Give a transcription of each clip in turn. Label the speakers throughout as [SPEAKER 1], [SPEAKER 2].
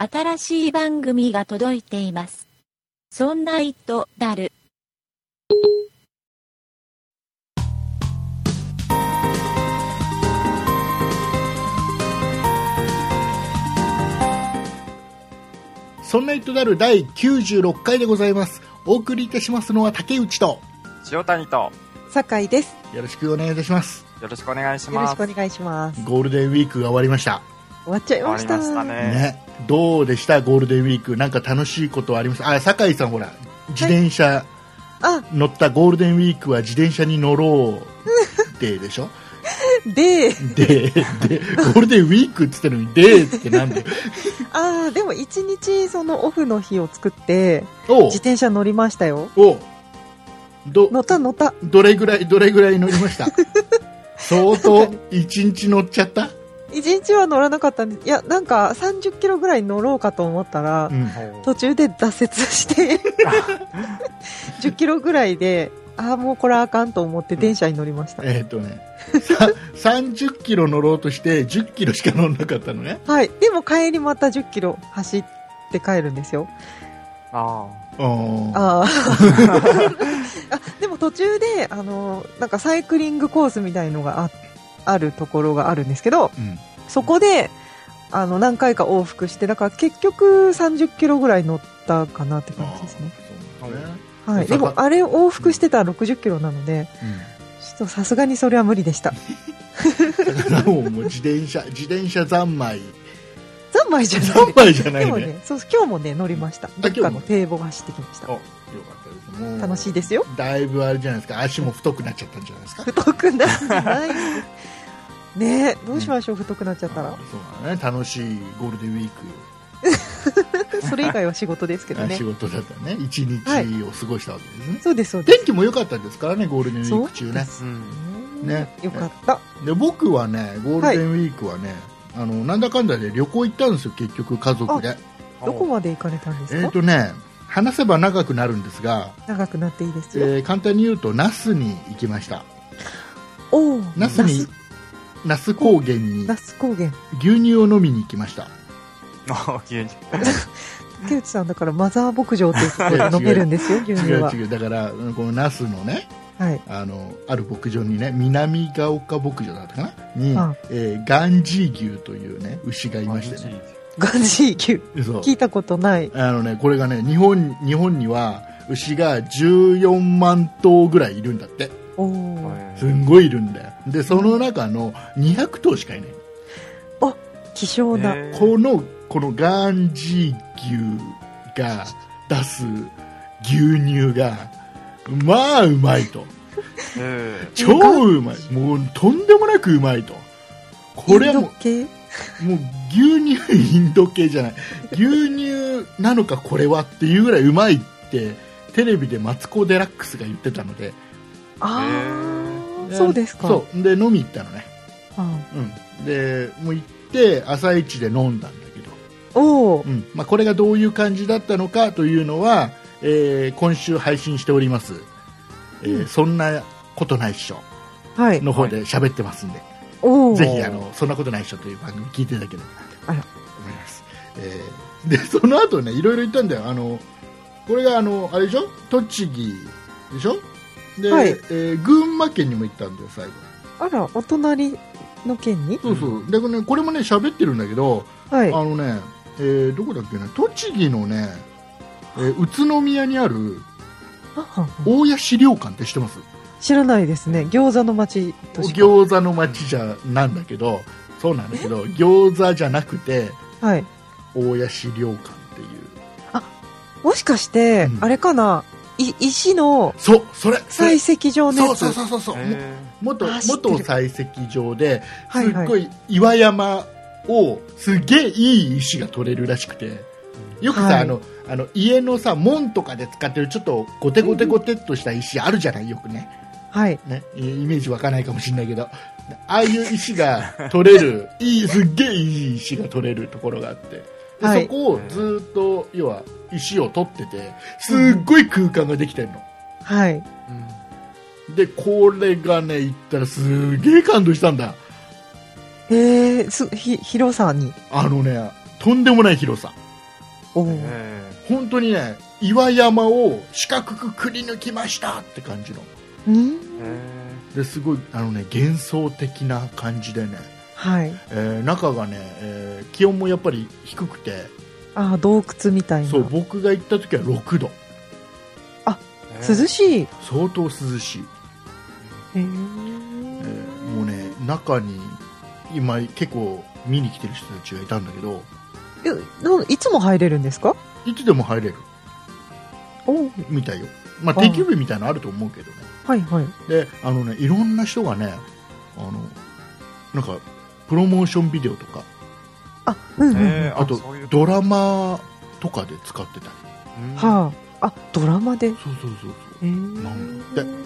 [SPEAKER 1] 新しい番組が届いています。そんな糸だる。
[SPEAKER 2] そんな糸である第96回でございます。お送りいたしますのは竹内と、
[SPEAKER 3] 塩谷と
[SPEAKER 4] 酒井です。
[SPEAKER 2] よろしくお願いいたします。
[SPEAKER 3] よろしくお願いし
[SPEAKER 4] よろ
[SPEAKER 3] ます。
[SPEAKER 4] しくお願いします。
[SPEAKER 2] ゴールデンウィークが終わりました。
[SPEAKER 4] 終わっちゃいました。
[SPEAKER 3] したね。
[SPEAKER 2] ね。どうでした？ゴールデンウィーク。なんか楽しいことはあります？あ、酒井さんほら、自転車、
[SPEAKER 4] あ、
[SPEAKER 2] 乗ったゴールデンウィークは自転車に乗ろうででしょ？
[SPEAKER 4] で、
[SPEAKER 2] で、で、ゴールデンウィークって言ってるのに、でってなんで
[SPEAKER 4] あーでも一日そのオフの日を作って、
[SPEAKER 2] お
[SPEAKER 4] 自転車乗りましたよ。
[SPEAKER 2] おど、
[SPEAKER 4] 乗った乗った。
[SPEAKER 2] どれぐらい、どれぐらい乗りました？相当、一日乗っちゃった？
[SPEAKER 4] 一日は乗らなかったんです。いや、なんか30キロぐらい乗ろうかと思ったら、
[SPEAKER 2] うん。
[SPEAKER 4] 途中で挫折して、10キロぐらいで、ああ、もうこれあかんと思って電車に乗りました。
[SPEAKER 2] えっ、とね、さ30キロ乗ろうとして10キロしか乗んなかったのね。
[SPEAKER 4] はい。でも帰りまた10キロ走って帰るんですよ。
[SPEAKER 3] あ
[SPEAKER 2] うん
[SPEAKER 4] あ あ。あでも途中で、あの、なんかサイクリングコースみたいのがああるところがあるんですけど、
[SPEAKER 2] うん
[SPEAKER 4] そこで、あの、何回か往復して、だから結局30キロぐらい乗ったかなって感じですね。
[SPEAKER 2] ですね
[SPEAKER 4] はい。でも、あれ往復してたら60キロなので、ちょっとさすがにそれは無理でした。
[SPEAKER 2] うん、だからもう自転車、自転車三昧。
[SPEAKER 4] 三昧じゃない
[SPEAKER 2] 三昧じゃないね。
[SPEAKER 4] でもね、そう、今日もね、乗りました。どっかの堤防走ってきました
[SPEAKER 2] あ。よかったです。
[SPEAKER 4] 楽しいですよ。
[SPEAKER 2] だいぶあれじゃないですか、足も太くなっちゃったんじゃないですか。
[SPEAKER 4] 太くなってない。ねえ、どうしましょう、太くなっちゃったら。
[SPEAKER 2] そうだね、楽しいゴールデンウィーク、
[SPEAKER 4] それ以外は仕事ですけどね
[SPEAKER 2] 仕。事だったね、一日を過ごしたわけですね。
[SPEAKER 4] そうです、そうです。
[SPEAKER 2] 天気も良かったですからね、ゴールデンウィーク中ね。
[SPEAKER 3] あ。うん。
[SPEAKER 2] ね
[SPEAKER 4] よかった。
[SPEAKER 2] で僕はね、ゴールデンウィークはね、あのなんだかんだで旅行行ったんですよ、結局、家族で。
[SPEAKER 4] どこまで行かれたんです
[SPEAKER 2] えっ、
[SPEAKER 4] か
[SPEAKER 2] とね、話せば長くなるんですが、
[SPEAKER 4] 長くなっていいですよ。
[SPEAKER 2] えー簡単に言うと、那須に行きました。
[SPEAKER 4] おお、
[SPEAKER 2] 那須に、那須高原に
[SPEAKER 4] 那須高原。
[SPEAKER 2] 牛乳を飲みに行きました。
[SPEAKER 3] あ 牛乳。
[SPEAKER 4] 竹内さんだからマザー牧場ってい うところで飲めるんですよ、牛乳は。
[SPEAKER 2] 違う違う、だから、うんこの那須のね、
[SPEAKER 4] はい。
[SPEAKER 2] あの、ある牧場にね、南ヶ丘牧場だったかな？に、
[SPEAKER 4] あ
[SPEAKER 2] えーガンジー牛というね、牛がいましてね。
[SPEAKER 4] ガンジー牛。聞いたことない。
[SPEAKER 2] あのね、これがね、日本、日本には牛が14万頭ぐらいいるんだって。
[SPEAKER 4] おお。
[SPEAKER 2] すんごいいるんだよ。で、その中の200頭しかいない。
[SPEAKER 4] 希少な。
[SPEAKER 3] へー
[SPEAKER 2] この、このガンジー牛が出す牛乳が、まあうまいと。
[SPEAKER 3] へ
[SPEAKER 2] 超うまい。もうとんでもなくうまいと。これはもう、もう牛乳インド系じゃない。牛乳なのかこれはっていうぐらいうまいって、テレビでマツコ・デラックスが言ってたので。
[SPEAKER 4] あ
[SPEAKER 3] へ
[SPEAKER 4] あ、そうですか。
[SPEAKER 2] そう。で、飲み行ったのね。
[SPEAKER 4] あ
[SPEAKER 2] うん。で、もう行って、朝一で飲んだんだけど。
[SPEAKER 4] おお
[SPEAKER 2] う。んまあ、これがどういう感じだったのかというのは、えー今週配信しております、えー
[SPEAKER 4] うん
[SPEAKER 2] そんなことないっしょ
[SPEAKER 4] はい。
[SPEAKER 2] の方で喋ってますんで、
[SPEAKER 4] おお。
[SPEAKER 2] ぜひあのそんなことないっしょという番組聞いていただければなと思います、えーでその後ねいろいろ言ったんだよあのこれがあのあれでしょ？栃木でしょ？で、
[SPEAKER 4] はい。
[SPEAKER 2] えー群馬県にも行ったんだよ最後。
[SPEAKER 4] あら、お隣の県に？
[SPEAKER 2] そうそう、でねこれもね喋ってるんだけど、
[SPEAKER 4] はい。
[SPEAKER 2] あのね、えーどこだっけな？栃木のね、えー宇都宮にある大谷資料館って知ってます？
[SPEAKER 4] 知らないですね。餃子の町と。
[SPEAKER 2] 餃子の町じゃなんだけどそうなんだけど餃子じゃなくて
[SPEAKER 4] はい。
[SPEAKER 2] 大谷資料館っていう。
[SPEAKER 4] もしかして、
[SPEAKER 2] うん。
[SPEAKER 4] あれかな、い石の
[SPEAKER 2] そうそれ
[SPEAKER 4] 採石場の
[SPEAKER 2] そう
[SPEAKER 4] やつ。
[SPEAKER 2] そうそうそう。そう元元採石場ですっごい岩山をすげえいい石が取れるらしくて。よくさ、
[SPEAKER 4] はい。
[SPEAKER 2] あのあの家のさ門とかで使ってるちょっとゴテゴテゴテっとした石あるじゃない？よくね。
[SPEAKER 4] はい。
[SPEAKER 2] ね、イイメージ湧かないかもしれないけど、ああいう石が取れる、いい、すっげえいい石が取れるところがあって、で
[SPEAKER 4] はい
[SPEAKER 2] そこをずっと、要は、石を取ってて、すっごい空間ができてるの。
[SPEAKER 4] はい。
[SPEAKER 3] うん
[SPEAKER 2] で、これがね、行ったらすげえ感動したんだ。
[SPEAKER 4] えー、す、ひ、広さに。
[SPEAKER 2] あのね、とんでもない広さ。
[SPEAKER 4] おー
[SPEAKER 3] え
[SPEAKER 2] 本当にね岩山を四角くくり抜きましたって感じの
[SPEAKER 4] うん
[SPEAKER 3] え
[SPEAKER 2] ですごいあのね幻想的な感じでね、
[SPEAKER 4] はい。
[SPEAKER 2] えー中がね、えー気温もやっぱり低くて。
[SPEAKER 4] ああ、洞窟みたいな。
[SPEAKER 2] そう僕が行った時は6度。
[SPEAKER 3] ー
[SPEAKER 4] 涼しい。へ
[SPEAKER 2] 相当涼しい、
[SPEAKER 4] え
[SPEAKER 2] えーもうね中に今結構見に来てる人たちがいたんだけど。
[SPEAKER 4] えないつも入れるんですか？
[SPEAKER 2] いつでも入れる。
[SPEAKER 4] お
[SPEAKER 2] みたいよ。まあ
[SPEAKER 4] あ
[SPEAKER 2] 定休日みたいなのあると思うけどね。
[SPEAKER 4] はいはい。
[SPEAKER 2] であのねいろんな人がねあのなんかプロモーションビデオとか。
[SPEAKER 4] あ、うんうん。うん。
[SPEAKER 3] えー
[SPEAKER 2] あとドラマとかで使ってた。り
[SPEAKER 3] うん。
[SPEAKER 4] はあ。あ、ドラマで？
[SPEAKER 2] そうそうそう
[SPEAKER 4] え
[SPEAKER 2] なんだ
[SPEAKER 4] ー、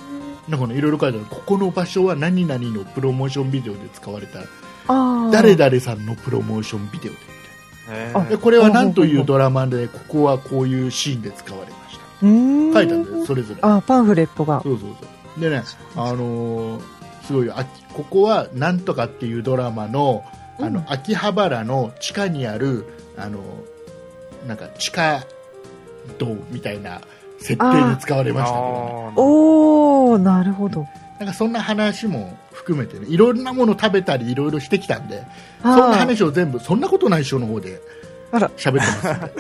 [SPEAKER 2] なんかねいろいろ書いてある。ここの場所は何々のプロモーションビデオで使われた。
[SPEAKER 4] ああ。
[SPEAKER 2] 誰々さんのプロモーションビデオででこれは何というドラマでここはこういうシーンで使われました。
[SPEAKER 4] うーん。
[SPEAKER 2] 書いてあるんだよそれぞれ。
[SPEAKER 4] あ、パンフレットが。
[SPEAKER 2] そうそうそう。でねあのーすごいよあここはなんとかっていうドラマのあの、
[SPEAKER 4] うん
[SPEAKER 2] 秋葉原の地下にあるあのなんか地下道みたいな設定で使われましたとかね
[SPEAKER 3] あー
[SPEAKER 4] おー、なるほど。
[SPEAKER 2] なんかそんな話も含めてねいろんなもの食べたりいろいろしてきたんでそんな
[SPEAKER 4] はい。
[SPEAKER 2] 話を全部そんなことないっしょの方で
[SPEAKER 4] あら
[SPEAKER 2] 喋ってます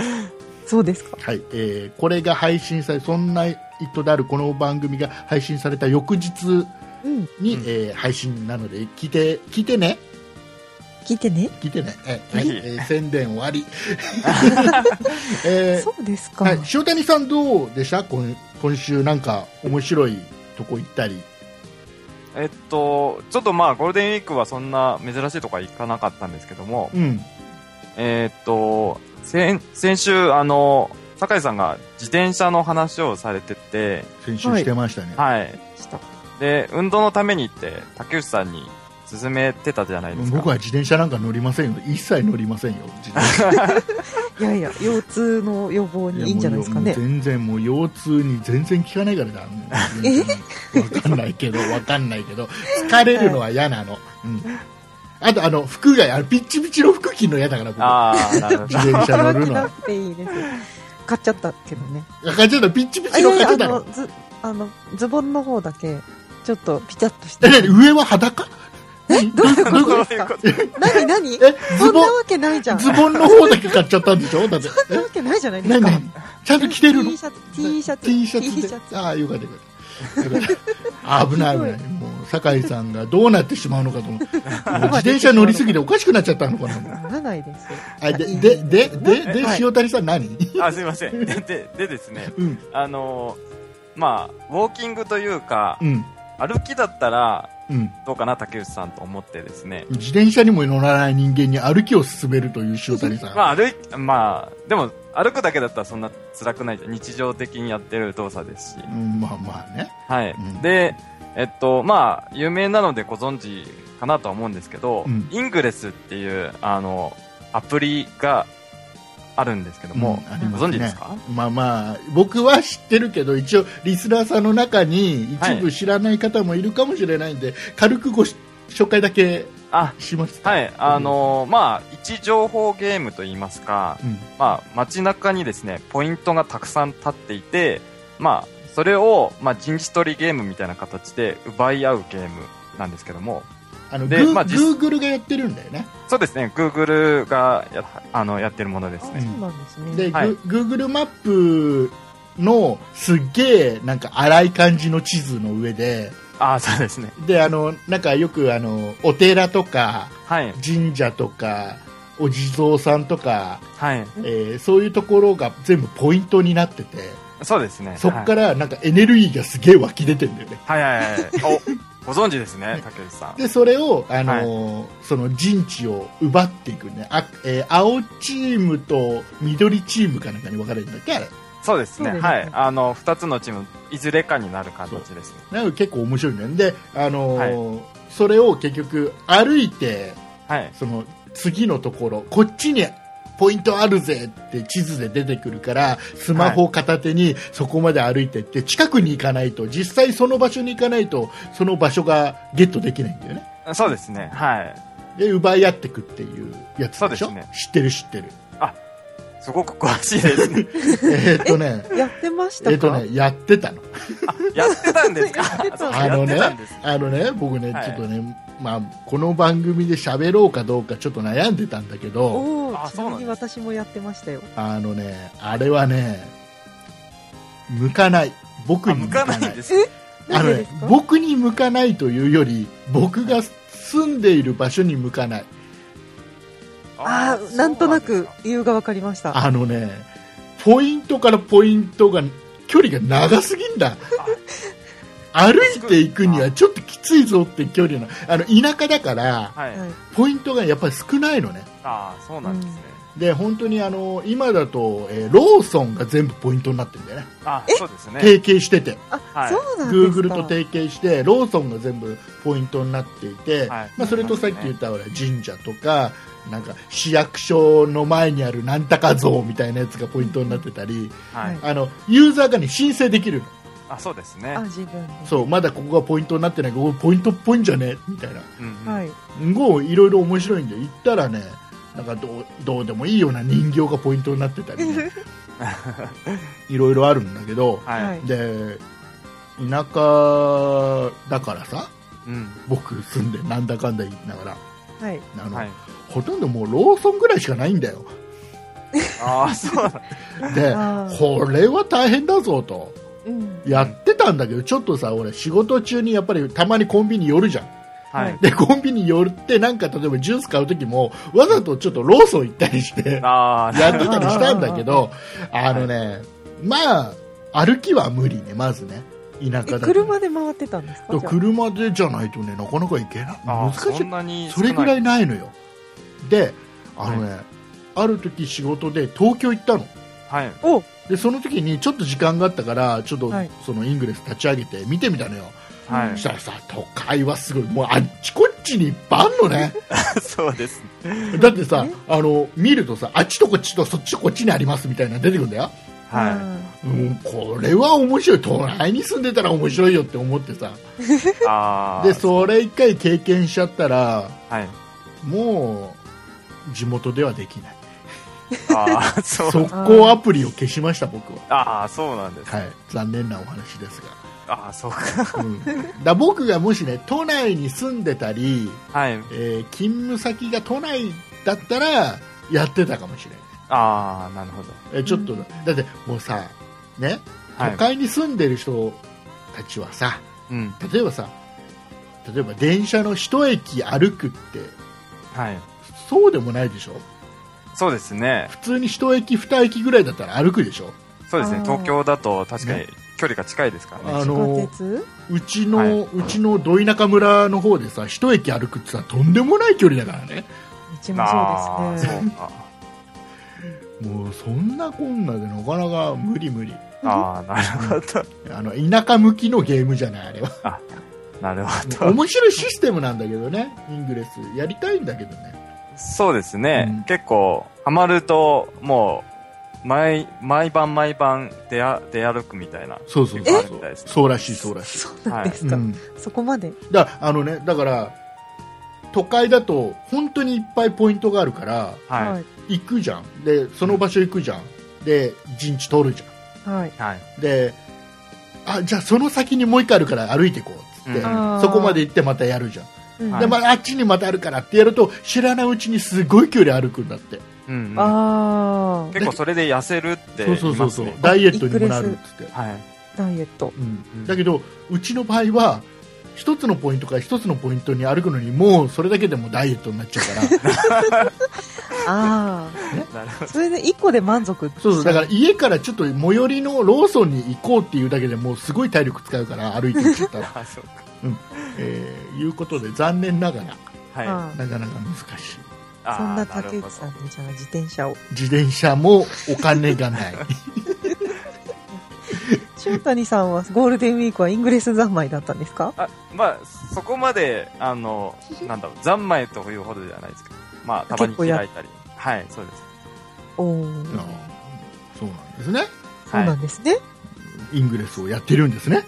[SPEAKER 4] そうですか。
[SPEAKER 2] はい、えーこれが配信されそんな意図であるこの番組が配信された翌日
[SPEAKER 4] うん。
[SPEAKER 2] に、
[SPEAKER 3] うん。
[SPEAKER 2] えー配信なので聞いて聞いてね。
[SPEAKER 4] 聞いてね。
[SPEAKER 2] 聞いてね、えーはい
[SPEAKER 3] はい。
[SPEAKER 2] えー宣伝終わり、えー
[SPEAKER 4] そうですか。
[SPEAKER 2] はい、塩谷さんどうでした？今今週なんか面白いとこ行ったり。
[SPEAKER 3] えっと、ちょっとまあ、ゴールデンウィークはそんな珍しいとこは行かなかったんですけども、
[SPEAKER 2] うん。
[SPEAKER 3] えっと、先、先週、あの、酒井さんが自転車の話をされてて、
[SPEAKER 2] 先週してましたね、
[SPEAKER 3] はい。で、運動のためにって、竹内さんに勧めてたじゃないですか。
[SPEAKER 2] 僕は自転車なんか乗りませんよ。一切乗りませんよ。自転車。
[SPEAKER 4] いやいや、腰痛の予防にいいんじゃないですかね。
[SPEAKER 2] 全然もう腰痛に全然効かないからだ。
[SPEAKER 4] え？
[SPEAKER 2] わかんないけどわかんないけど疲れるのは嫌なの、うん、あとあの服があのピッチピチの服着るの嫌だから僕。
[SPEAKER 3] ああ、なるほど。
[SPEAKER 2] 自転車乗るの
[SPEAKER 4] なくていいです。買っちゃったけどね。
[SPEAKER 2] 買っちゃった。ピッチピ
[SPEAKER 4] あ、
[SPEAKER 2] チの買っちゃったの
[SPEAKER 4] あの、ズボンの方だけ、ちょっとピチャッとして
[SPEAKER 2] え。何上は裸？え？
[SPEAKER 4] どういうことですか？何？何？
[SPEAKER 2] えズボン？
[SPEAKER 4] そんなわけないじゃん。そん
[SPEAKER 2] ズボンの方だけ買っちゃったんでしょ？だって。
[SPEAKER 4] なわけないじゃないですか。
[SPEAKER 2] ちゃんと着てるの
[SPEAKER 4] ？T シャツ、T シャツ、
[SPEAKER 2] T シャツ。ああよかったよかった。危ない危ない。もう酒井さんがどうなってしまうのかと思って 自転車乗りすぎておかしくなっちゃったのかな？
[SPEAKER 4] ならないですよ。
[SPEAKER 2] あで
[SPEAKER 4] いい。
[SPEAKER 2] でででで
[SPEAKER 4] はい。
[SPEAKER 2] 塩谷さん何？
[SPEAKER 3] あ、すいません。で、ででですね、
[SPEAKER 2] うん。
[SPEAKER 3] あのーまあ、ウォーキングというか、
[SPEAKER 2] うん
[SPEAKER 3] 歩きだったら、
[SPEAKER 2] うん
[SPEAKER 3] どうかな、竹内さんと思ってですね。
[SPEAKER 2] 自転車にも乗らない人間に歩きを進めるという塩谷さん、
[SPEAKER 3] まあ、歩い、まあ、でも、歩くだけだったらそんな辛くないじゃん。日常的にやってる動作ですし。
[SPEAKER 2] うん、まあまあね
[SPEAKER 3] はい。
[SPEAKER 2] うん
[SPEAKER 3] で、えっと、まあ、有名なのでご存知かなとは思うんですけど、
[SPEAKER 2] うん
[SPEAKER 3] イングレスっていう、あの、アプリがあるんですけども、
[SPEAKER 2] うんね。
[SPEAKER 3] ご存知ですか？
[SPEAKER 2] まあまあ僕は知ってるけど一応リスナーさんの中に一部知らない方もいるかもしれないんで、軽くごし紹介だけ
[SPEAKER 3] あ、
[SPEAKER 2] します
[SPEAKER 3] はい。あのまあ、位置情報ゲームといいますか、
[SPEAKER 2] うん。
[SPEAKER 3] まあ、街中にですね、ポイントがたくさん立っていて、まあ、それを、まあ、陣地取りゲームみたいな形で奪い合うゲームなんですけども、
[SPEAKER 2] あのグ
[SPEAKER 3] まあ実
[SPEAKER 2] グーグルがやってるんだよね
[SPEAKER 3] そうですね、Google がやあのやってるものです
[SPEAKER 4] あ、そう
[SPEAKER 3] ね。
[SPEAKER 4] なんですね。
[SPEAKER 2] で、
[SPEAKER 3] はい
[SPEAKER 2] ググーグルマップのすっげえなんか荒い感じの地図の上で
[SPEAKER 3] ああ、そうですね。
[SPEAKER 2] であのなんかよくあのお寺とか
[SPEAKER 3] はい。
[SPEAKER 2] 神社とかお地蔵さんとか、
[SPEAKER 3] はい。
[SPEAKER 2] えーそういうところが全部ポイントになってて
[SPEAKER 3] そうですね。
[SPEAKER 2] そっからなんかエネルギーがすげえ湧き出てんだよね
[SPEAKER 3] はいはいはいはい。お、ご存知ですね、竹内さん。
[SPEAKER 2] でそれを、あのーその陣地を奪っていくねあ、えー青チームと緑チームかなんかに分かれるんだっけあれ
[SPEAKER 3] そうですね。
[SPEAKER 4] すね
[SPEAKER 3] はい。あの、二つのチーム、いずれかになる形ですね。
[SPEAKER 2] なんか結構面白いねで、あのーそれを結局歩いて
[SPEAKER 3] はい。
[SPEAKER 2] その次のところこっちにポイントあるぜって地図で出てくるからスマホ片手にそこまで歩いてって近くに行かないと実際その場所に行かないとその場所がゲットできないんだよね。
[SPEAKER 3] そうですね。はい。
[SPEAKER 2] で奪い合っていくっていうやつでしょ？
[SPEAKER 3] ですね。
[SPEAKER 2] 知ってる知ってる。
[SPEAKER 3] すごく詳しいですね。
[SPEAKER 2] えーっとね、
[SPEAKER 4] やってましたか？
[SPEAKER 2] えーっとね、やってたの。
[SPEAKER 3] やってたんですか？
[SPEAKER 4] やってた。
[SPEAKER 3] そう
[SPEAKER 2] あのね。あのね、僕ね、
[SPEAKER 3] はい。
[SPEAKER 2] ちょっとね、まあ、この番組で喋ろうかどうかちょっと悩んでたんだけど、
[SPEAKER 3] あ
[SPEAKER 4] おおちなみに私もやってましたよ
[SPEAKER 2] あのね、あれはね、向かない。僕
[SPEAKER 3] あ向か
[SPEAKER 2] に向かない。
[SPEAKER 3] ないです。
[SPEAKER 2] あのね僕に向かないというより、僕が住んでいる場所に向かない。
[SPEAKER 4] ああなんとなく理由が分かりました
[SPEAKER 2] あのね、ポイントからポイントが、距離が長すぎんだ。歩いていくにはちょっときついぞって距離の、あの、田舎だから、
[SPEAKER 3] はい。
[SPEAKER 4] はい
[SPEAKER 2] ポイントがやっぱり少ないのね。
[SPEAKER 3] ああ、そうなんですね。
[SPEAKER 2] で、本当にあの、今だと、えーローソンが全部ポイントになってるんだよね。
[SPEAKER 3] あそうですね。
[SPEAKER 2] 提携してて。
[SPEAKER 4] あ、
[SPEAKER 3] はい
[SPEAKER 4] そうなんですか
[SPEAKER 2] ？Google と提携して、ローソンが全部ポイントになっていて、
[SPEAKER 3] はい
[SPEAKER 2] まあ、それとさっき言った神社とか、なんか市役所の前にあるなんたか像みたいなやつがポイントになってたり、
[SPEAKER 3] はい。
[SPEAKER 2] あの、ユーザーがね、申請できるの。
[SPEAKER 3] あ、そうですね
[SPEAKER 4] あ。自分で
[SPEAKER 2] そう、まだここがポイントになってないけど、おポイントっぽいんじゃね？みたいな。
[SPEAKER 3] う
[SPEAKER 4] はい
[SPEAKER 2] すごいいろいろ面白いんで、行ったらね、なんかどうどうでもいいような人形がポイントになってたり、ね、いろいろあるんだけど、
[SPEAKER 3] はい。
[SPEAKER 4] はい
[SPEAKER 2] で、田舎だからさ、
[SPEAKER 3] うん。
[SPEAKER 2] 僕住んでなんだかんだ言いながら、
[SPEAKER 4] はい
[SPEAKER 2] あの、
[SPEAKER 3] はい。
[SPEAKER 2] ほとんどもうローソンぐらいしかないんだよ。
[SPEAKER 3] ああ、そう
[SPEAKER 2] で、これは大変だぞと。
[SPEAKER 4] うん
[SPEAKER 2] やってたんだけど、ちょっとさ、俺仕事中にやっぱりたまにコンビニ寄るじゃん。
[SPEAKER 3] はい。
[SPEAKER 2] で、コンビニ寄ってなんか例えばジュース買う時も、わざとちょっとローソン行ったりして、
[SPEAKER 3] ああ、
[SPEAKER 2] やってたりしたんだけど、あのね、まあ、歩きは無理ね、まずね。田舎
[SPEAKER 4] え
[SPEAKER 2] だと。
[SPEAKER 4] 車で回ってたんですか？
[SPEAKER 2] 車でじゃないとね、なかなか行けない。
[SPEAKER 3] あ
[SPEAKER 2] 難しい
[SPEAKER 3] ーそん。なに
[SPEAKER 2] それぐらい
[SPEAKER 3] い。
[SPEAKER 2] ないのよ。で、あのね、ある時仕事で東京行ったの。
[SPEAKER 3] はい。
[SPEAKER 4] お
[SPEAKER 2] で、その時にちょっと時間があったから、ちょっと
[SPEAKER 4] はい
[SPEAKER 2] そのイングレス立ち上げて見てみたのよ。
[SPEAKER 3] はい
[SPEAKER 2] そし。たらさ、都会はすごい、もうあっちこっちにいっぱいあんのね。
[SPEAKER 3] そうですね。
[SPEAKER 2] だってさ
[SPEAKER 4] え、
[SPEAKER 2] あの、見るとさ、あっちとこっちとそっちとこっちにありますみたいなの出てくるんだよ。
[SPEAKER 3] は
[SPEAKER 2] うん、これは面白い。都内に住んでたら面白いよって思ってさ。
[SPEAKER 3] い。ああ。
[SPEAKER 2] で、それ一回経験しちゃったら、
[SPEAKER 3] はい。
[SPEAKER 2] もう、地元ではできない。
[SPEAKER 3] ああ、そう。
[SPEAKER 2] 速攻アプリを消しました、僕は。
[SPEAKER 3] ああ、そうなんです。
[SPEAKER 2] はい。残念なお話です
[SPEAKER 3] ああ、そうか。
[SPEAKER 2] が。うん、だ僕がもしね、都内に住んでたり、
[SPEAKER 3] はい。
[SPEAKER 2] えー勤務先が都内だったら、やってたかもしれない。
[SPEAKER 3] ああ、なるほど。
[SPEAKER 2] えーちょっと、だってもうさ、ね、
[SPEAKER 3] はい
[SPEAKER 2] 都会に住んでる人たちはさ、
[SPEAKER 3] うん。
[SPEAKER 2] 例えばさ、例えば電車の一駅歩くって、
[SPEAKER 3] はい。
[SPEAKER 2] そうでもないでしょ？
[SPEAKER 3] そうですね。
[SPEAKER 2] 普通に一駅二駅ぐらいだったら歩くでしょ？
[SPEAKER 3] そうですね。東京だと確かに
[SPEAKER 2] ね
[SPEAKER 3] 距離が近いですからね。
[SPEAKER 2] あのうちの、
[SPEAKER 3] はいう
[SPEAKER 2] ちのど田舎村の方でさ、一駅歩くってさ、とんでもない距離だからね。
[SPEAKER 4] うちも
[SPEAKER 3] ああ、
[SPEAKER 4] そうですね。
[SPEAKER 2] もうそんなこんなでなかなか無理無理。
[SPEAKER 3] ああ、なるほど。
[SPEAKER 2] あの、田舎向きのゲームじゃない、あれは。
[SPEAKER 3] なるほど。
[SPEAKER 2] 面白いシステムなんだけどね、イングレス。やりたいんだけどね。
[SPEAKER 3] そうですね。
[SPEAKER 2] うん
[SPEAKER 3] 結構、ハマると、もう、毎、毎晩毎晩出あ出歩くみたいな。
[SPEAKER 2] そうそう
[SPEAKER 3] え
[SPEAKER 2] そう
[SPEAKER 3] みたいですね
[SPEAKER 2] そうらしい、そうらしい。
[SPEAKER 4] そうなんですか、
[SPEAKER 2] うん。
[SPEAKER 4] そこまで？
[SPEAKER 2] だあのね、だから、都会だと本当にいっぱいポイントがあるから、
[SPEAKER 3] はい。
[SPEAKER 2] 行くじゃん。で、その場所行くじゃん。で、陣地取るじゃ
[SPEAKER 4] はい
[SPEAKER 3] はい。
[SPEAKER 2] ん。で、あ、じゃあその先にもう一回あるから歩いていこうっつって、そこまで行ってまたやるじゃん。
[SPEAKER 4] うん
[SPEAKER 2] で、まあ、あっちにまたあるからってやると、知らないうちにすごい距離歩くんだって。
[SPEAKER 3] うんうん。
[SPEAKER 4] ああ
[SPEAKER 3] 結構それで痩せるって
[SPEAKER 2] そう
[SPEAKER 3] 言い
[SPEAKER 2] そうそうそう、
[SPEAKER 3] ますね。
[SPEAKER 2] ダイエットにもなるっつって。
[SPEAKER 3] はい。
[SPEAKER 4] ダイエット
[SPEAKER 2] うん
[SPEAKER 3] うん
[SPEAKER 2] だけど、うちの場合は、一つのポイントから一つのポイントに歩くのに、もうそれだけでもダイエットになっちゃうから、
[SPEAKER 4] あ
[SPEAKER 3] なるほ
[SPEAKER 4] あそれで1個で満足
[SPEAKER 2] そうそう、だから家からちょっと最寄りのローソンに行こうっていうだけでもうすごい体力使うから、歩いて行っちゃったら。
[SPEAKER 3] ど。あ、そうか。
[SPEAKER 2] えー、いうことで、残念ながら、
[SPEAKER 3] はい。
[SPEAKER 4] あ
[SPEAKER 2] なかなか難しい。
[SPEAKER 4] そんな
[SPEAKER 3] る
[SPEAKER 4] 竹内さんにじゃあ自転車を
[SPEAKER 2] 自転車もお金がない。
[SPEAKER 4] 塩谷さんはゴールデンウィークはイングレス三昧だったんですか？
[SPEAKER 3] あ、まあ、そこまで、あの、なんだろう、三昧というほどではないですけど、まあ、たまに開いたり。はい、そうです。
[SPEAKER 4] おお
[SPEAKER 2] そうなんですね。
[SPEAKER 4] そうなんですね、
[SPEAKER 2] イングレスをやってるんですね。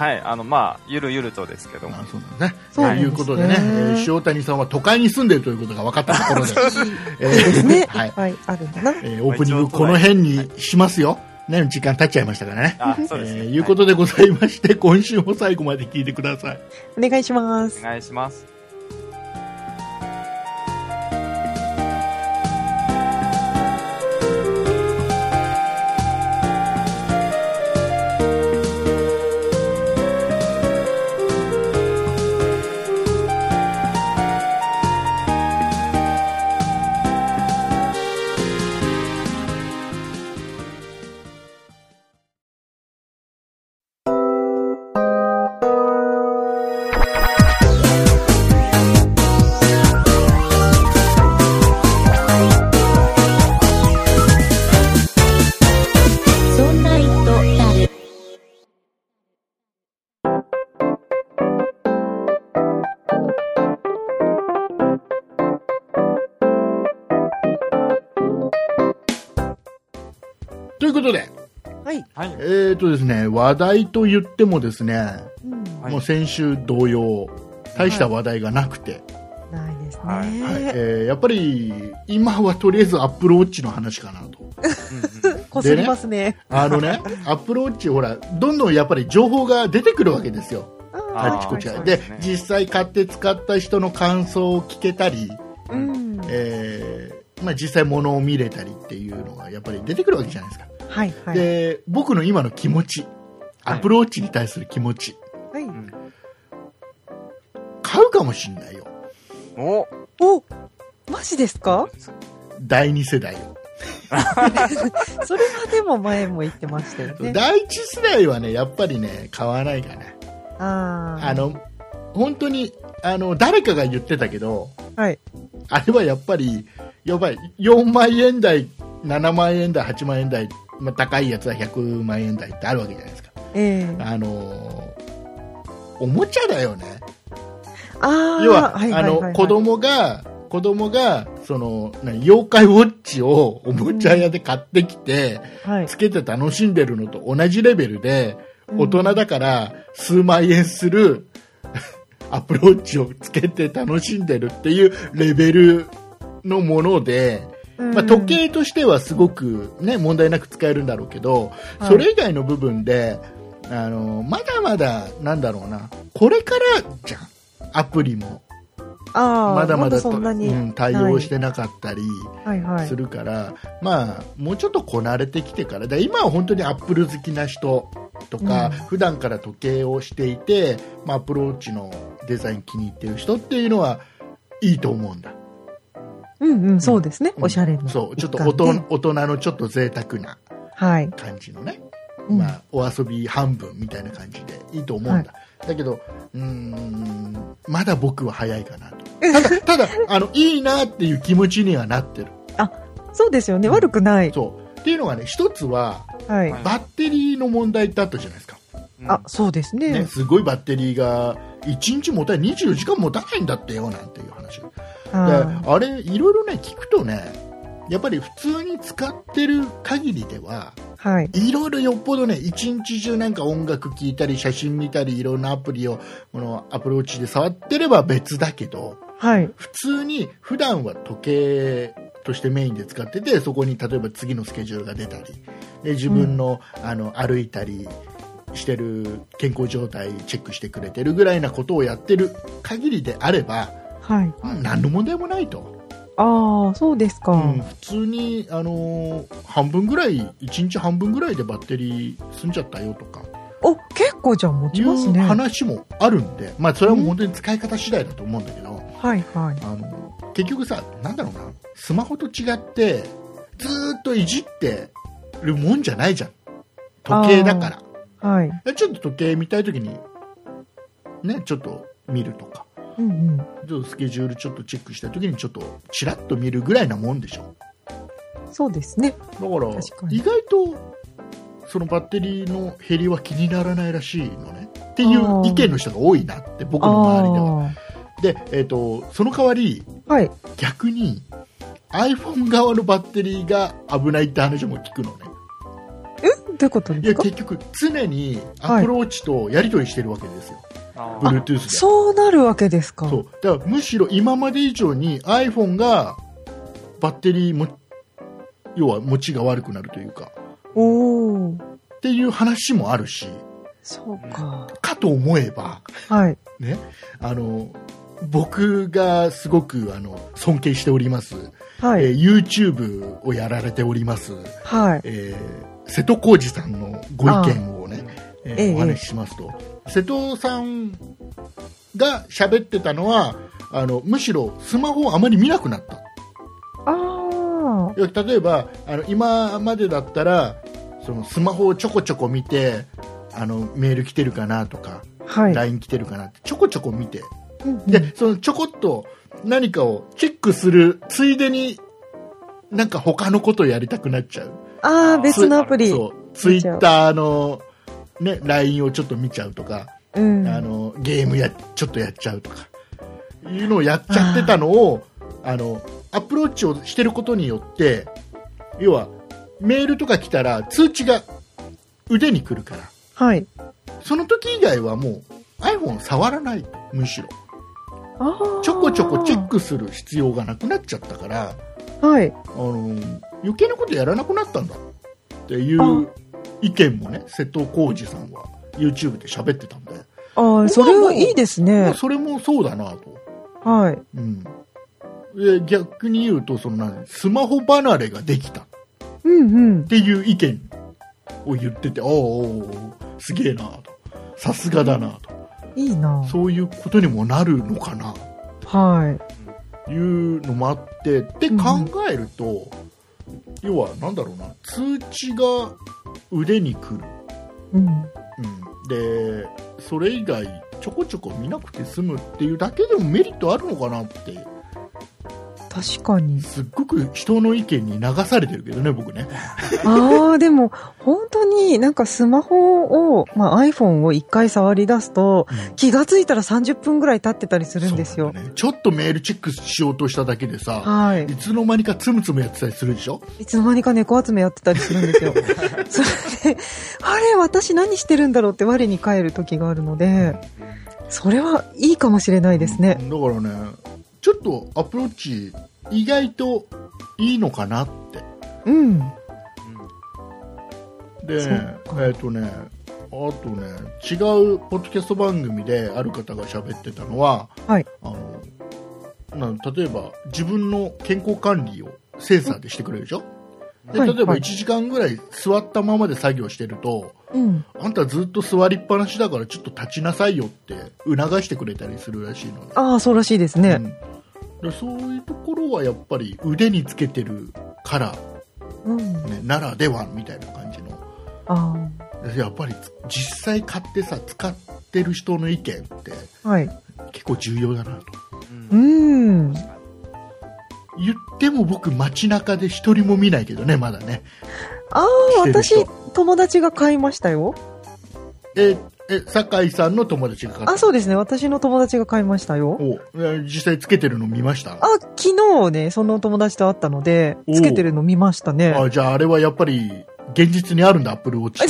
[SPEAKER 3] はい、あの、まあ、ゆるゆるとですけども。
[SPEAKER 2] あそうなんですね。
[SPEAKER 4] そうなんですね
[SPEAKER 2] ということでね、えー塩谷さんは都会に住んでいるということが分かったところで、えー
[SPEAKER 4] ですね。
[SPEAKER 2] はい
[SPEAKER 4] いっぱいあるんだな。
[SPEAKER 2] えーオープニングこの辺にしますよ。ね、時間経っちゃいましたからね。
[SPEAKER 3] あ、そうですね。
[SPEAKER 2] えーいうことでございまして、今週も最後まで聞いてください。
[SPEAKER 4] お願いします
[SPEAKER 3] お。願いします。
[SPEAKER 4] はい。
[SPEAKER 3] はい。
[SPEAKER 2] えーとですね、話題と言ってもですね、
[SPEAKER 4] うん
[SPEAKER 3] はい
[SPEAKER 2] もう先週同様、大した話題がなくて、
[SPEAKER 4] ないですね。
[SPEAKER 3] はい
[SPEAKER 2] はいえーやっぱり今はとりあえずアップルウォッチの話かなと。
[SPEAKER 4] こすりますね。
[SPEAKER 2] あのね、アップルウォッチ、ほら、どんどんやっぱり情報が出てくるわけですよ。
[SPEAKER 4] あ
[SPEAKER 2] ちこっち。で
[SPEAKER 3] ね
[SPEAKER 2] 実際買って使った人の感想を聞けたり、
[SPEAKER 4] うん。
[SPEAKER 2] えーまあ、実際物を見れたりっていうのがやっぱり出てくるわけじゃないですか。
[SPEAKER 4] はい、はい。
[SPEAKER 2] で、僕の今の気持ち、アップルウォッチに対する気持ち、
[SPEAKER 4] はい。
[SPEAKER 2] 買うかもしんないよ。
[SPEAKER 3] お
[SPEAKER 4] おマジですか？
[SPEAKER 2] 第2世代を。
[SPEAKER 4] それはでも前も言ってましたよね。
[SPEAKER 2] 第1世代はね、やっぱりね、買わないかな。
[SPEAKER 4] ああ。
[SPEAKER 2] あ、の、本当に、あの、誰かが言ってたけど、
[SPEAKER 4] はい。
[SPEAKER 2] あれはやっぱり、やばい、4万円台、7万円台、8万円台、まあ、高いやつは100万円台ってあるわけじゃないですか。
[SPEAKER 4] ええ
[SPEAKER 2] あのおもちゃだよね。
[SPEAKER 4] ああ。
[SPEAKER 2] 要は、
[SPEAKER 4] いいいい
[SPEAKER 2] あの、子供が、子供が、その、何妖怪ウォッチをおもちゃ屋で買ってきて、
[SPEAKER 4] はい。
[SPEAKER 2] つけて楽しんでるのと同じレベルで、
[SPEAKER 4] うん
[SPEAKER 2] 大人だから数万円する アップルウォッチをつけて楽しんでるっていうレベルのもので、
[SPEAKER 4] うん
[SPEAKER 2] まあ、時計としてはすごく、ね、問題なく使えるんだろうけど、
[SPEAKER 4] はい。
[SPEAKER 2] それ以外の部分であのまだまだなんだろうなこれからじゃん。アプリも。まだまだ
[SPEAKER 4] そんなに。
[SPEAKER 2] うん、対応してなかったり
[SPEAKER 4] はい。はい。
[SPEAKER 2] す。るから、まあもうちょっとこなれてきてからで今は本当にアップル好きな人とか、
[SPEAKER 4] うん。
[SPEAKER 2] 普段から時計をしていて、まあ、アプローチのデザイン気に入ってる人っていうのはいいと思うんだ
[SPEAKER 4] うんうん、そうですね。
[SPEAKER 2] うん
[SPEAKER 4] おしゃれな。
[SPEAKER 2] そうちょっと大人大人のちょっと贅沢な
[SPEAKER 4] はい。
[SPEAKER 2] 感じのね、
[SPEAKER 4] うん
[SPEAKER 2] まあ、お遊び半分みたいな感じでいいと思うんだ、だけどうーんまだ僕は早いかなと ただただあのいいなっていう気持ちにはなってる
[SPEAKER 4] そうですよね。悪くない。
[SPEAKER 2] そうっていうのがね一つは
[SPEAKER 4] はい。
[SPEAKER 3] はい
[SPEAKER 2] バッテリーの問題ってあったじゃないですか、
[SPEAKER 3] うん
[SPEAKER 4] あ、そうです
[SPEAKER 2] ね、
[SPEAKER 4] ね。
[SPEAKER 2] すごいバッテリーが1日持たない24時間持たないんだってよなんていう話で
[SPEAKER 4] は
[SPEAKER 2] あれいろいろね聞くとねやっぱり普通に使ってる限りでは
[SPEAKER 4] はい。
[SPEAKER 2] いろいろよっぽどね一日中なんか音楽聴いたり写真見たりいろんなアプリをこのアプローチで触ってれば別だけど
[SPEAKER 4] はい。
[SPEAKER 2] 普通に普段は時計としてメインで使っててそこに例えば次のスケジュールが出たりで自分の,、あの歩いたりしてる健康状態チェックしてくれてるぐらいなことをやってる限りであれば、
[SPEAKER 4] はい。
[SPEAKER 2] うん何の問題もないと、
[SPEAKER 4] ああ、そうですか。
[SPEAKER 2] うん普通に、あのー半分ぐらい1日半分ぐらいでバッテリー済んじゃったよとか
[SPEAKER 4] お、結構じゃあ持
[SPEAKER 2] いう
[SPEAKER 4] ちますね。
[SPEAKER 2] 話もあるんで、まあ、それはもう本当に使い方次第だと思うんだけど、
[SPEAKER 4] はいはい。
[SPEAKER 2] あの結局さなんだろうなスマホと違ってずーっといじってるもんじゃないじゃん時計だから
[SPEAKER 4] はい。
[SPEAKER 2] でちょっと時計見たい時にねちょっと見るとか
[SPEAKER 4] うんうん。
[SPEAKER 2] ちょっとスケジュールちょっとチェックしたい時にちょっとチラッと見るぐらいなもんでしょ。
[SPEAKER 4] そうですね。
[SPEAKER 2] だから意外とそのバッテリーの減りは気にならないらしいのね。っていう意見の人が多いなって僕の周りでは。で、えー、とその代わり
[SPEAKER 4] はい。
[SPEAKER 2] 逆に iPhone 側のバッテリーが危ないって話も聞くのね。
[SPEAKER 4] どういうこと
[SPEAKER 2] いや
[SPEAKER 4] ですか？
[SPEAKER 2] 結局常にアプローチとやり取りしてるわけですよ、
[SPEAKER 3] あー
[SPEAKER 2] Bluetooth で
[SPEAKER 4] そうなるわけですか。
[SPEAKER 2] そうだからむしろ今まで以上に iPhone がバッテリーも要は持ちが悪くなるというか
[SPEAKER 4] おお。
[SPEAKER 2] っていう話もあるし
[SPEAKER 4] そうか。
[SPEAKER 2] かと思えば
[SPEAKER 4] はい。
[SPEAKER 2] ねあの僕がすごくあの尊敬しております、
[SPEAKER 4] はい。
[SPEAKER 2] えー YouTube をやられております、
[SPEAKER 4] はい。
[SPEAKER 2] えー瀬戸康史さんのご意見をね、えー
[SPEAKER 4] ええ
[SPEAKER 2] お話ししますと、瀬戸さんが喋ってたのはあのむしろスマホをあまり見なくなった
[SPEAKER 4] あ
[SPEAKER 2] 例えばあの今までだったらそのスマホをちょこちょこ見てあのメール来てるかなとか、
[SPEAKER 4] あ。はい。
[SPEAKER 2] LINE 来てるかなってちょこちょこ見て
[SPEAKER 4] うんうん
[SPEAKER 2] でそのちょこっと何かをチェックするついでになんか他のことをやりたくなっちゃう
[SPEAKER 4] ああ、別のアプリ。
[SPEAKER 2] そうツイッターの、ね、LINE をちょっと見ちゃうとか、
[SPEAKER 4] うん。
[SPEAKER 2] あのゲームやちょっとやっちゃうとかいうのをやっちゃってたのをあのアプローチをしてることによって要はメールとか来たら通知が腕に来るから
[SPEAKER 4] はい。
[SPEAKER 2] その時以外はもう iPhone 触らないむしろ。ちょこちょこチェックする必要がなくなっちゃったから
[SPEAKER 4] はい。
[SPEAKER 2] あの余計なことやらなくなったんだっていう意見もね瀬戸康史さんは YouTube で喋ってたんで、
[SPEAKER 4] ああ、それはいいです
[SPEAKER 2] ま
[SPEAKER 4] ね
[SPEAKER 2] あ。それもそうだなと、
[SPEAKER 4] はい。
[SPEAKER 2] うん、で逆に言うとその何スマホ離れができたっ
[SPEAKER 4] うんうん。
[SPEAKER 2] ていう意見を言ってておーおーおーすげえなとさすがだなと
[SPEAKER 4] いいな。
[SPEAKER 2] そういうことにもなるのかな
[SPEAKER 4] はい。
[SPEAKER 2] いうのもあってって
[SPEAKER 4] うん
[SPEAKER 2] 考えると、要はなんだろうな。通知が腕に来る、
[SPEAKER 4] うん。
[SPEAKER 2] うん、でそれ以外ちょこちょこ見なくて済むっていうだけでもメリットあるのかなって
[SPEAKER 4] 確かに。
[SPEAKER 2] すっごく人の意見に流されてるけどね僕ね
[SPEAKER 4] ああ、でも、本当になんかスマホを、まあ iPhone を一回触り出すと、気がついたら30分ぐらい経ってたりするんですよ
[SPEAKER 2] ねちょっとメールチェックしようとしただけでさ
[SPEAKER 4] はい
[SPEAKER 2] い。つの間にかつむつむやってたりするでしょ？
[SPEAKER 4] いつの間にか猫集めやってたりするんですよ。それで、あれ、私何してるんだろうって我に返る時があるので、それはいいかもしれないですね。
[SPEAKER 2] だからねちょっとアプローチ意外といいのかなって。
[SPEAKER 4] うん。
[SPEAKER 2] でえっ、とねあとね違うポッドキャスト番組である方が喋ってたのは
[SPEAKER 4] はい。
[SPEAKER 2] あのな例えば自分の健康管理をセンサーでしてくれるでしょ？で
[SPEAKER 4] はい。
[SPEAKER 2] 例えば
[SPEAKER 4] はい。
[SPEAKER 2] 1時間ぐらい座ったままで作業してると、
[SPEAKER 4] うん。
[SPEAKER 2] あんたずっと座りっぱなしだからちょっと立ちなさいよって促してくれたりするらしいのね
[SPEAKER 4] ああ、そうらしいですね。
[SPEAKER 2] うんでそういうところはやっぱり腕につけてるから、
[SPEAKER 4] うん。
[SPEAKER 2] ね、ならではみたいな感じの
[SPEAKER 4] あ
[SPEAKER 2] やっぱりつ実際買ってさ使ってる人の意見って
[SPEAKER 4] あ。はい。
[SPEAKER 2] 結構重要だなと
[SPEAKER 4] う
[SPEAKER 3] うん
[SPEAKER 4] ん。
[SPEAKER 2] 言っても僕街中で一人も見ないけどねまだね
[SPEAKER 4] ああ、私友達が買いましたよ。
[SPEAKER 2] ええ酒井さんの友達が買った
[SPEAKER 4] あ、そうですね。私の友達が買いましたよ。
[SPEAKER 2] おえ実際つけてるの見ました？
[SPEAKER 4] あ、昨日ね、その友達と会ったので
[SPEAKER 2] お、
[SPEAKER 4] つけてるの見ましたね。
[SPEAKER 2] あじゃああれはやっぱり現実にあるんだアップルウォッチ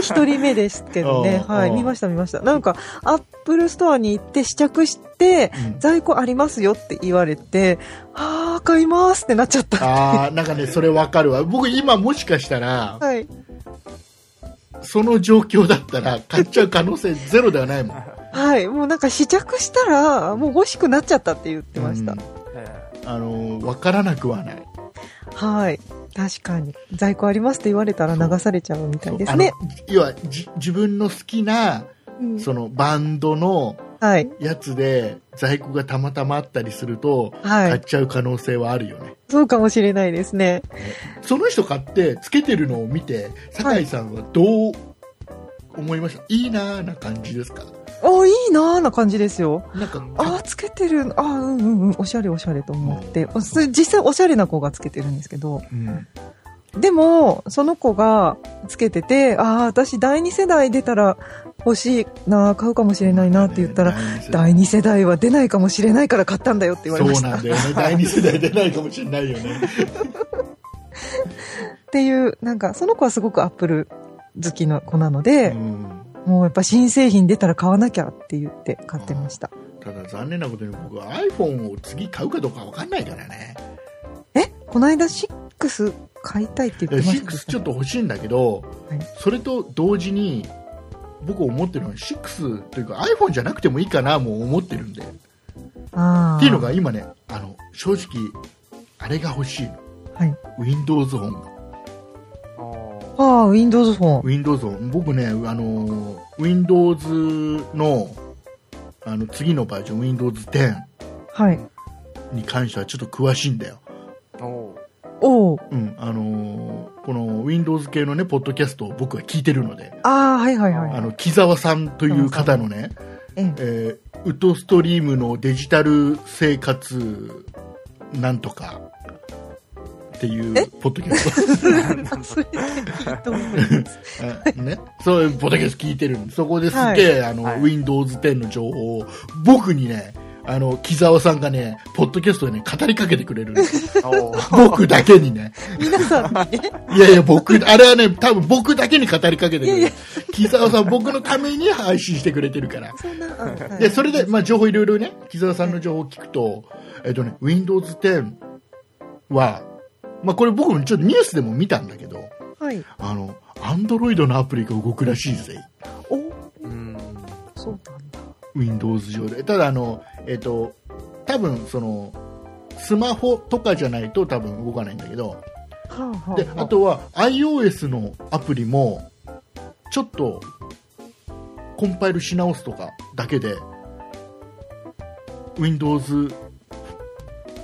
[SPEAKER 4] 一人目ですけどね。はい。見ました見ました。なんか、アップルストアに行って試着して、
[SPEAKER 2] うん
[SPEAKER 4] 在庫ありますよって言われて、あー、買いますってなっちゃった。
[SPEAKER 2] あーなんかね それわかるわ僕今もしかしたら
[SPEAKER 4] はい。
[SPEAKER 2] その状況だったら買っちゃう可能性ゼロではないもん
[SPEAKER 4] はい。もうなんか試着したら、もう欲しくなっちゃったって言ってました。
[SPEAKER 2] うんあの分からなくはない
[SPEAKER 4] はい。確かに。在庫ありますって言われたら流されちゃうみたいですね。
[SPEAKER 2] 要はじ自分の好きな
[SPEAKER 4] うん
[SPEAKER 2] そのバンドの
[SPEAKER 4] はい。
[SPEAKER 2] やつで在庫がたまたまあったりすると、
[SPEAKER 4] はい。
[SPEAKER 2] 買っちゃう可能性はあるよね
[SPEAKER 4] そうかもしれないですね。
[SPEAKER 2] その人買ってつけてるのを見て酒井さんはどう思いました、い、いなーな感じですか？
[SPEAKER 4] あ、いいなーな感じですよ。
[SPEAKER 2] なんか
[SPEAKER 4] あー、つけてる。あー、うんうんうん。おしゃれおしゃれと思って。実際おしゃれな子がつけてるんですけど。
[SPEAKER 2] うん
[SPEAKER 4] でも、その子がつけてて、ああ、私第二世代出たら欲しいな、買うかもしれないなって言ったら、第二世代は出ないかもしれないから買ったんだよって言われました。
[SPEAKER 2] そうなんだよね第二世代出ないかもしれないよね
[SPEAKER 4] っていう、なんか、その子はすごくアップル好きの子なので、
[SPEAKER 2] うん
[SPEAKER 4] もうやっぱ新製品出たら買わなきゃって言って買ってました。
[SPEAKER 2] ただ残念なことに僕は iPhone を次買うかどうかわかんないからね。
[SPEAKER 4] え？この間6買いたいって言ってました
[SPEAKER 2] 6ちょっと欲しいんだけど、
[SPEAKER 4] はい
[SPEAKER 2] それと同時に僕思ってるのは6というか iPhone じゃなくてもいいかなも思ってるんで。っていうのが今ね、あの、正直、あれが欲しいの。
[SPEAKER 4] はい。
[SPEAKER 2] Windows 本が。
[SPEAKER 4] ああ、Windows フォン。
[SPEAKER 2] Windows 本。僕ね、あの、Windows の、あの、次のバージョン、Windows 10
[SPEAKER 4] はい。
[SPEAKER 2] に関してはちょっと詳しいんだよ。
[SPEAKER 3] お
[SPEAKER 4] おー
[SPEAKER 2] うん、あのーこの Windows 系のね、ポッドキャストを僕は聞いてるので、
[SPEAKER 4] ああ、はいはいはい。
[SPEAKER 2] あの、木沢さんという方のね、
[SPEAKER 4] ええ
[SPEAKER 2] えーウッドストリームのデジタル生活なんとかっていうポッドキャス。ト、ね、そういうポッドキャスト聞いてるんで、そこですげえ、あの、
[SPEAKER 3] はい。
[SPEAKER 2] Windows 10の情報を僕にね、あの、木沢さんがね、ポッドキャストでね、語りかけてくれるんですよ
[SPEAKER 3] お
[SPEAKER 2] 僕だけにね。
[SPEAKER 4] 皆さん。
[SPEAKER 2] いやいや、僕、あれはね、多分僕だけに語りかけてくれる。
[SPEAKER 4] いやいや。
[SPEAKER 2] 木沢さん僕のために配信してくれてるから。
[SPEAKER 4] そんな、あはい。
[SPEAKER 2] で、それで、まあ、情報いろいろね、木沢さんの情報を聞くと、えっとね、Windows 10は、まあ、これ僕もちょっとニュースでも見たんだけど、
[SPEAKER 4] はい。
[SPEAKER 2] あの、Android のアプリが動くらしいぜ。
[SPEAKER 4] お？
[SPEAKER 3] うん。
[SPEAKER 4] そうなんだ。
[SPEAKER 2] Windows 上で。ただ、あの、えっと、多分、その、スマホとかじゃないと多分動かないんだけど、
[SPEAKER 4] はあ、はあ、
[SPEAKER 2] で、あとは iOS のアプリも、ちょっと、コンパイルし直すとかだけで、Windows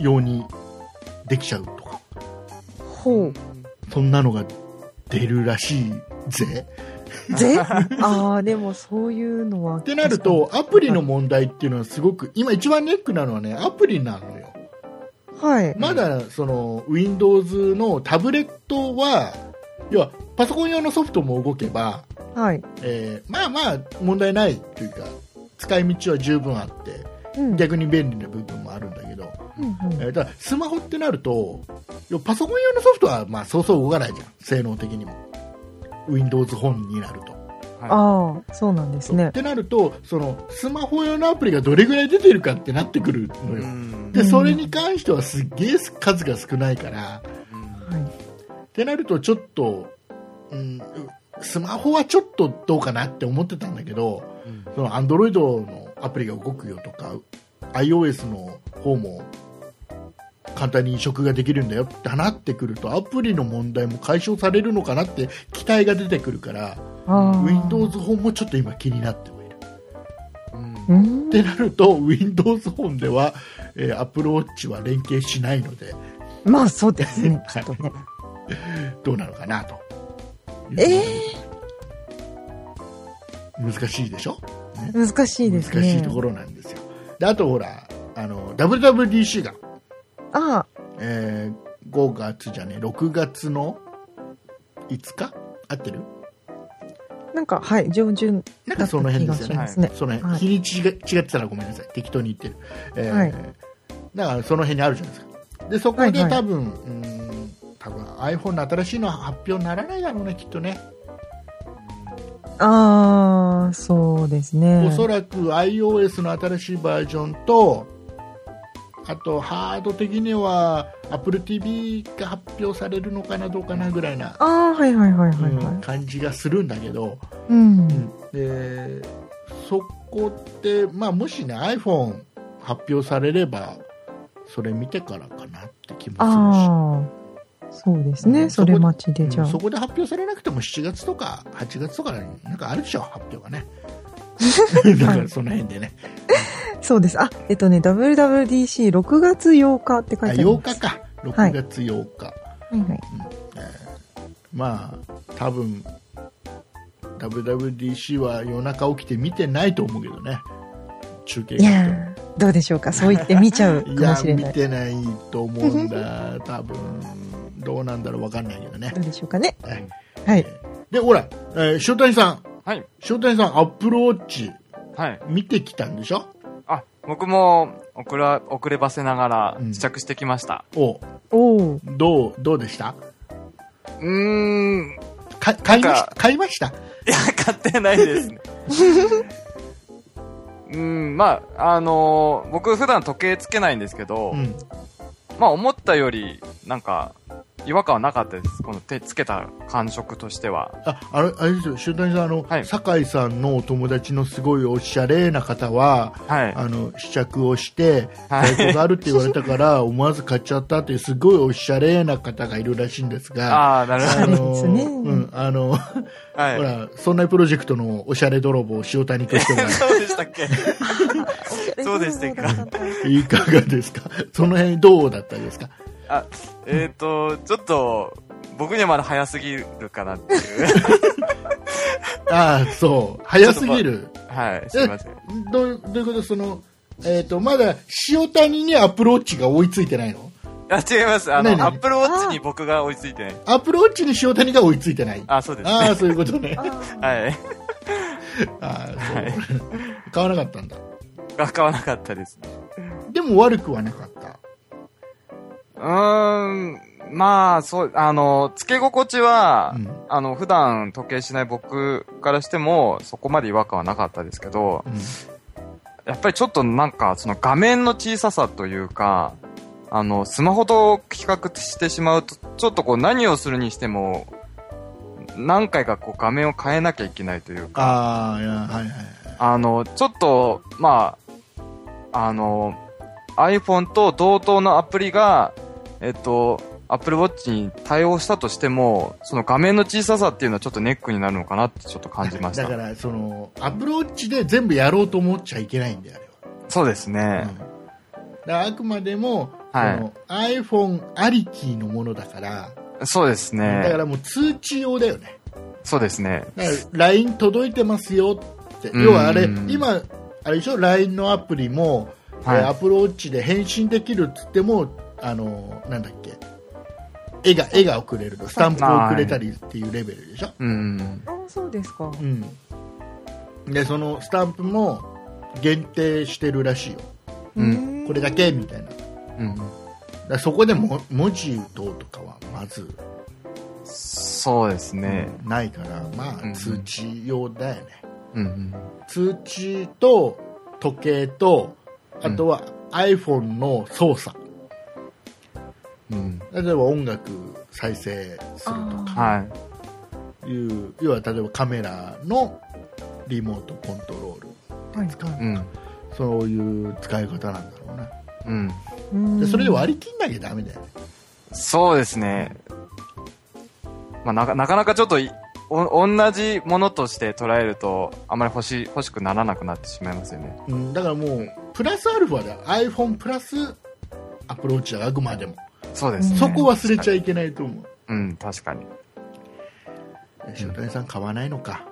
[SPEAKER 2] 用にできちゃう
[SPEAKER 4] ほう。
[SPEAKER 2] そんなのが出るらしいぜ。
[SPEAKER 4] ぜ？ああ、でもそういうのは。っ
[SPEAKER 2] ってなると、アプリの問題っていうのはすごく、今一番ネックなのはね、アプリなのよ。
[SPEAKER 4] はい。
[SPEAKER 2] まだ、その、Windows のタブレットは、要は、パソコン用のソフトも動けば、
[SPEAKER 4] はい。
[SPEAKER 2] えーまあまあ問題ないというか使い道は十分あって
[SPEAKER 4] うん。
[SPEAKER 2] 逆に便利な部分もあるんだけど、
[SPEAKER 4] うんうん。
[SPEAKER 2] えーただスマホってなるとパソコン用のソフトはまあそうそう動かないじゃん。性能的にも。Windows 本になると、
[SPEAKER 3] は
[SPEAKER 4] ああ、そうなんですね。
[SPEAKER 2] っ。てなるとそのスマホ用のアプリがどれぐらい出てるかってなってくるの
[SPEAKER 3] い。
[SPEAKER 2] よ、
[SPEAKER 3] うん。
[SPEAKER 2] でそれに関してはすっげえ数が少ないから。ってなるとちょっと、うん、スマホはちょっとどうかなって思ってたんだけど、
[SPEAKER 3] うん。
[SPEAKER 2] その Android のアプリが動くよとか iOS の方も簡単に移植ができるんだよってなってくるとアプリの問題も解消されるのかなって期待が出てくるから。Windows 本もちょっと今気になってはいる。
[SPEAKER 3] うん。
[SPEAKER 4] うん。
[SPEAKER 2] ってなると Windows 本では、えー、Apple Watch は連携しないので
[SPEAKER 4] まあそうですね、きっとね。
[SPEAKER 2] どうなのかなと
[SPEAKER 4] ええ
[SPEAKER 2] 難しいでしょ？
[SPEAKER 4] 難しいですね。
[SPEAKER 2] 難しいところなんですよ。であとほらあの WWDC が
[SPEAKER 4] あ
[SPEAKER 2] えー5月じゃねえ6月の5日？合ってる？
[SPEAKER 4] あ、なんか、はい、上旬
[SPEAKER 2] なんかその辺ですよね。
[SPEAKER 4] ね
[SPEAKER 2] その辺、
[SPEAKER 4] はい
[SPEAKER 2] 日にちが違ってたらごめんなさい。適当に言ってる、えー
[SPEAKER 4] はい。
[SPEAKER 2] だからその辺にあるじゃないですか。でそこで
[SPEAKER 4] はいはい。
[SPEAKER 2] 多分、うーん多分 iPhone の新しいのは発表にならないだろうねきっとね、
[SPEAKER 4] ああ、そうですね。
[SPEAKER 2] おそらく iOS の新しいバージョンとあとハード的には Apple TV が発表されるのかなどうかなぐらいな、感じがするんだけど、
[SPEAKER 4] い。うん。
[SPEAKER 2] でそこって、まあ、もしね iPhone 発表されればそれ見てからかなって気も
[SPEAKER 4] ああ、そうですね。
[SPEAKER 2] うん
[SPEAKER 4] それ待ちで、じゃあ。
[SPEAKER 2] うんそこで発表されなくても7月とか8月とかになんかあるでしょ発表がね だからその辺でね、
[SPEAKER 4] そうです。あ、えっとね、WWDC6 月8日って書
[SPEAKER 2] あ
[SPEAKER 4] いてありま
[SPEAKER 2] 8
[SPEAKER 4] す。
[SPEAKER 2] 日か6
[SPEAKER 4] はい
[SPEAKER 2] 月8日、
[SPEAKER 4] はいはい。
[SPEAKER 2] まあ多分 WWDC は夜中起きて見てないと思うけどね中継
[SPEAKER 4] いやーどうでしょうか。そう言って見ちゃうか
[SPEAKER 2] いや見
[SPEAKER 4] もしれない。
[SPEAKER 2] てないと思うんだ多分どうなんだろう分かんないけどね
[SPEAKER 4] どうでしょうかね。
[SPEAKER 2] はい
[SPEAKER 4] はい。
[SPEAKER 2] でほら、えー、塩谷さん
[SPEAKER 3] はい。
[SPEAKER 2] 塩谷さんアップルウォッチ
[SPEAKER 3] はい。
[SPEAKER 2] 見てきたんでしょ？
[SPEAKER 3] あ、僕も遅ら遅ればせながら
[SPEAKER 2] うん
[SPEAKER 3] 試着してきました。
[SPEAKER 2] お
[SPEAKER 4] おお。
[SPEAKER 2] どうどうでした？
[SPEAKER 3] うーん。
[SPEAKER 2] か買いました買いました？
[SPEAKER 3] いや、買ってないですね。うん、まあ、あのー僕普段時計つけないんですけど、
[SPEAKER 2] うん。
[SPEAKER 3] まあ思ったより、なんか、違和感はなかったです。この手つけた感触としては。
[SPEAKER 2] あ、あれ、あれですよ、塩谷さん、あの、
[SPEAKER 3] はい
[SPEAKER 2] 酒井さんのお友達のすごいおしゃれな方は、
[SPEAKER 3] はい。
[SPEAKER 2] あの、試着をして、
[SPEAKER 3] はい
[SPEAKER 2] 在庫があるって言われたから、思わず買っちゃったっていう、すごいおしゃれな方がいるらしいんですが、
[SPEAKER 3] ああ、なるほ
[SPEAKER 2] あ
[SPEAKER 3] ど。
[SPEAKER 2] の、
[SPEAKER 4] ですね
[SPEAKER 2] うん、あの、
[SPEAKER 3] は
[SPEAKER 2] ほ
[SPEAKER 3] い。
[SPEAKER 2] ら、そんなプロジェクトのおしゃれ泥棒、塩谷としては、
[SPEAKER 3] そうでしたっけ？そうでしたか
[SPEAKER 2] いかがですか？その辺どうだったですか？
[SPEAKER 3] あ、えっ、ー、と、ちょっと、僕にはまだ早すぎるかなっていう。
[SPEAKER 2] ああ、そう。早すぎる？
[SPEAKER 3] はい、すいません。
[SPEAKER 2] どうどういうこと？その、えっ、と、まだ塩谷にアプローチが追いついてないの？
[SPEAKER 3] あ、違います。あの、アップルウォッチに僕が追いついてない。
[SPEAKER 2] アプローチに塩谷が追いついてない。
[SPEAKER 3] あ、そうです。
[SPEAKER 2] ああ、そういうことね。
[SPEAKER 4] あ
[SPEAKER 3] はい。
[SPEAKER 2] ああ、そう。買わなかったんだ。
[SPEAKER 3] が買わなかったですね。
[SPEAKER 2] でも悪くはなかった。
[SPEAKER 3] うーん、まあ、そう、あの、付け心地は、
[SPEAKER 2] うん
[SPEAKER 3] あの、普段時計しない僕からしても、そこまで違和感はなかったですけど、
[SPEAKER 2] うん
[SPEAKER 3] やっぱりちょっとなんか、その画面の小ささというか、あの、スマホと比較してしまうと、ちょっとこう何をするにしても、何回かこう画面を変えなきゃいけないというか、
[SPEAKER 2] ああ、いや、はいはい。
[SPEAKER 3] あの、ちょっと、まあ、あの、iPhone と同等のアプリが、えっと、Apple Watch に対応したとしても、その画面の小ささっていうのはちょっとネックになるのかなってちょっと感じました。
[SPEAKER 2] だから、その、アプローチで全部やろうと思っちゃいけないんだよ、あれ
[SPEAKER 3] そうですね。
[SPEAKER 2] は。うんあくまでも、
[SPEAKER 3] はい
[SPEAKER 2] その iPhone ありきのものだから、
[SPEAKER 3] そうです
[SPEAKER 2] だか
[SPEAKER 3] ね。
[SPEAKER 2] らもう通知用だよね。
[SPEAKER 3] そうですね。
[SPEAKER 2] LINE 届いてますよって。
[SPEAKER 3] うん
[SPEAKER 2] 要はあれ、今、あれでしょ ?LINE のアプリも、
[SPEAKER 3] はい
[SPEAKER 2] えーアプローチで返信できるっつっても、あの、なんだっけ、絵が、絵が送れると、スタンプを送れたりっていうレベルでしょ？
[SPEAKER 3] うん。
[SPEAKER 4] あ、そうですか。
[SPEAKER 2] うん。で、そのスタンプも限定してるらしいよ。
[SPEAKER 3] うん
[SPEAKER 2] これだけ？みたいな。
[SPEAKER 3] うん。
[SPEAKER 2] らそこでも文字どうとかはまず、
[SPEAKER 3] そうですね。
[SPEAKER 2] ないから、ま
[SPEAKER 3] うん
[SPEAKER 2] あ通知用だよね。
[SPEAKER 3] うん。
[SPEAKER 2] 通知と時計と、あとは iPhone の操作。
[SPEAKER 3] うん。
[SPEAKER 2] 例えば音楽再生するとか
[SPEAKER 3] はい。
[SPEAKER 2] いう、要は例えばカメラのリモートコントロール。
[SPEAKER 4] はい
[SPEAKER 3] うん。
[SPEAKER 2] そういう使い方なんだろうな。
[SPEAKER 3] うん。
[SPEAKER 4] うん
[SPEAKER 2] でそれで割り切んなきゃダメだよね。
[SPEAKER 3] そうですね。まあ、なかなかなかちょっと同じものとして捉えると、あまり欲し、欲しくならなくなってしまいますよね。
[SPEAKER 2] うん、だからもう、プラスアルファで iPhone プラスアプローチだ、あくまでも。
[SPEAKER 3] そうですね。
[SPEAKER 2] そこ忘れちゃ
[SPEAKER 3] い。
[SPEAKER 2] いけないと思う。
[SPEAKER 3] うん、確かに。
[SPEAKER 2] 塩谷さん買わないのか。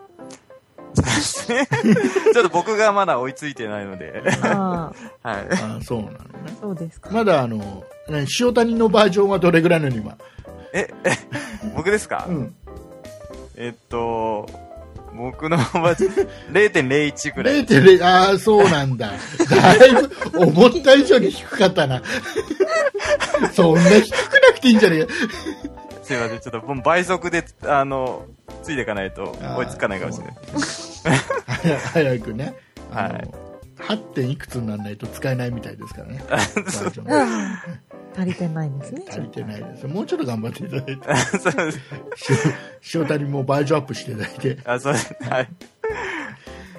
[SPEAKER 3] ちょっと僕がまだ追いついてないので。
[SPEAKER 4] ああ、
[SPEAKER 3] はい。
[SPEAKER 2] あそうなのね。
[SPEAKER 4] そうですか。
[SPEAKER 2] まだあの、ね塩谷のバージョンはどれぐらいなの今。
[SPEAKER 3] え、え、僕ですか、
[SPEAKER 2] うん。
[SPEAKER 3] えっと、僕のバージョン0.01ぐらい。
[SPEAKER 2] 0.0、ああ、そうなんだ。だいぶ、思った以上に低かったな。そんな低くなくていいんじゃねえ
[SPEAKER 3] すいません、ちょっともう倍速で、あの、ついていかないと追いつかないかもしれない。
[SPEAKER 2] 早早くね。
[SPEAKER 3] はい
[SPEAKER 2] 8点いくつにならないと使えないみたいですからね。
[SPEAKER 4] 足りてないんですね。
[SPEAKER 2] 足りてないです。もうちょっと頑張っていただいて。
[SPEAKER 3] そうです。
[SPEAKER 2] 塩塩谷もバージョンアップしていただいて、
[SPEAKER 3] あ、そうです。はい。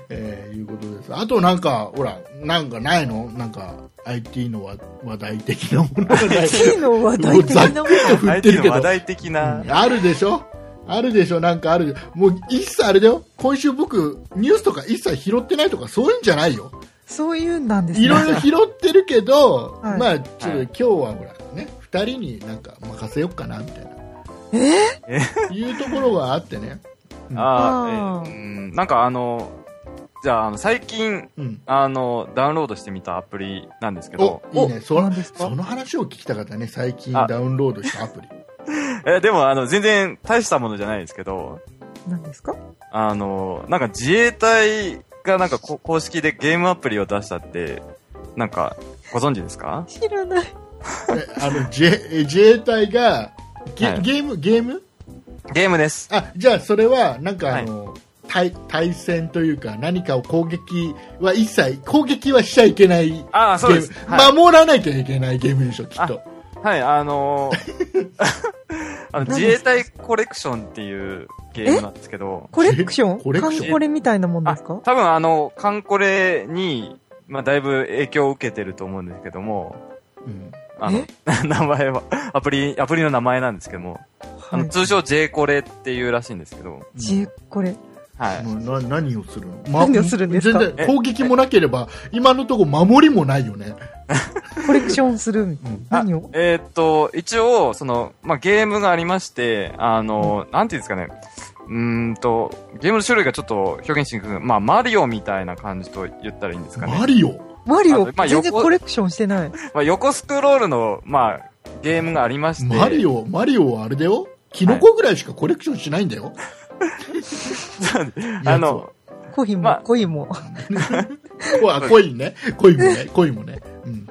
[SPEAKER 2] えーいうことです。あとなんか、ほら、なんかないの？なんか、IT の話話題的なものがない
[SPEAKER 4] ？IT の話題的なもの？
[SPEAKER 2] もうざっくりと振ってるけど
[SPEAKER 3] 相手の話。題的な、
[SPEAKER 2] あるでしょ？あるでしょ？なんかある。もう一切あれだよ。今週僕、ニュースとか一切拾ってないとかそういうんじゃないよ。
[SPEAKER 4] そういうんなんですね。
[SPEAKER 2] いろいろ拾ってるけど、
[SPEAKER 4] はい
[SPEAKER 2] まあ、ちょっと今日はほら、ね、二人になんか任せようかな、みたいな。
[SPEAKER 4] え？
[SPEAKER 2] いうところがあってね。うん
[SPEAKER 3] あ
[SPEAKER 4] あー
[SPEAKER 3] ーえうん、なんかあの、じゃあ、あの、最近、
[SPEAKER 2] うん。
[SPEAKER 3] あの、ダウンロードしてみたアプリなんですけ
[SPEAKER 2] お
[SPEAKER 3] ど、、
[SPEAKER 2] いいね。そ
[SPEAKER 4] 何ですか？
[SPEAKER 2] その話を聞きたかったね。最近
[SPEAKER 3] あ
[SPEAKER 2] ダウンロードしたアプリ。
[SPEAKER 3] え、でもあの、全然大したものじゃないですけど、
[SPEAKER 4] 何ですか？
[SPEAKER 3] あの、なんか自衛隊がなんかこ公式でゲームアプリを出したって、なんか、ご存知ですか？
[SPEAKER 4] 知らない。
[SPEAKER 2] え あの自衛自衛隊がゲ,、
[SPEAKER 3] はい。
[SPEAKER 2] ゲーム、ゲーム？
[SPEAKER 3] ゲームです。
[SPEAKER 2] あじゃあそれはなんかあの、対対戦というか何かを攻撃は一切攻撃はしちゃいけないゲ
[SPEAKER 3] ああ、そうです。
[SPEAKER 2] ーム、
[SPEAKER 3] はい。
[SPEAKER 2] 守らなきゃいけないゲームでしょきっと。
[SPEAKER 3] はい、あのー あの、自衛隊コレクションっていうゲームなんですけど、
[SPEAKER 4] コレクション？
[SPEAKER 2] コレクション？
[SPEAKER 4] カンコレみたいなもんですか？
[SPEAKER 3] 多分あの、カンコレに、まあ、だいぶ影響を受けてると思うんですけども、
[SPEAKER 2] うん
[SPEAKER 3] あの、名前は、アプリ、アプリの名前なんですけども、あの、
[SPEAKER 4] はい。
[SPEAKER 3] 通称 J コレっていうらしいんですけど、
[SPEAKER 4] ジェコレ。
[SPEAKER 3] はい。
[SPEAKER 2] な何をするの、
[SPEAKER 4] 何をするんですか？
[SPEAKER 2] 全然攻撃もなければ今のところ守りもないよね、
[SPEAKER 4] コレクションする。
[SPEAKER 2] うん。
[SPEAKER 4] 何を？
[SPEAKER 3] えーっと、一応、その、まあ、ゲームがありまして、あの、なんていうんですかね、うーんと、ゲームの種類がちょっと表現しにくく、まあ、マリオみたいな感じと言ったらいいんですかね。
[SPEAKER 2] マリオ？
[SPEAKER 4] マリオ
[SPEAKER 3] あまあ、
[SPEAKER 4] 全然
[SPEAKER 3] 横
[SPEAKER 4] コレクションしてない。
[SPEAKER 3] まあ、横スクロールの、まあ、ゲームがありまして。
[SPEAKER 2] マリオマリオはあれだよキノコぐらいしかコレクションしないんだよ、
[SPEAKER 3] あの、
[SPEAKER 4] コインも
[SPEAKER 3] まあ、
[SPEAKER 4] コインも。
[SPEAKER 2] コインねコインもねコインもね、うん、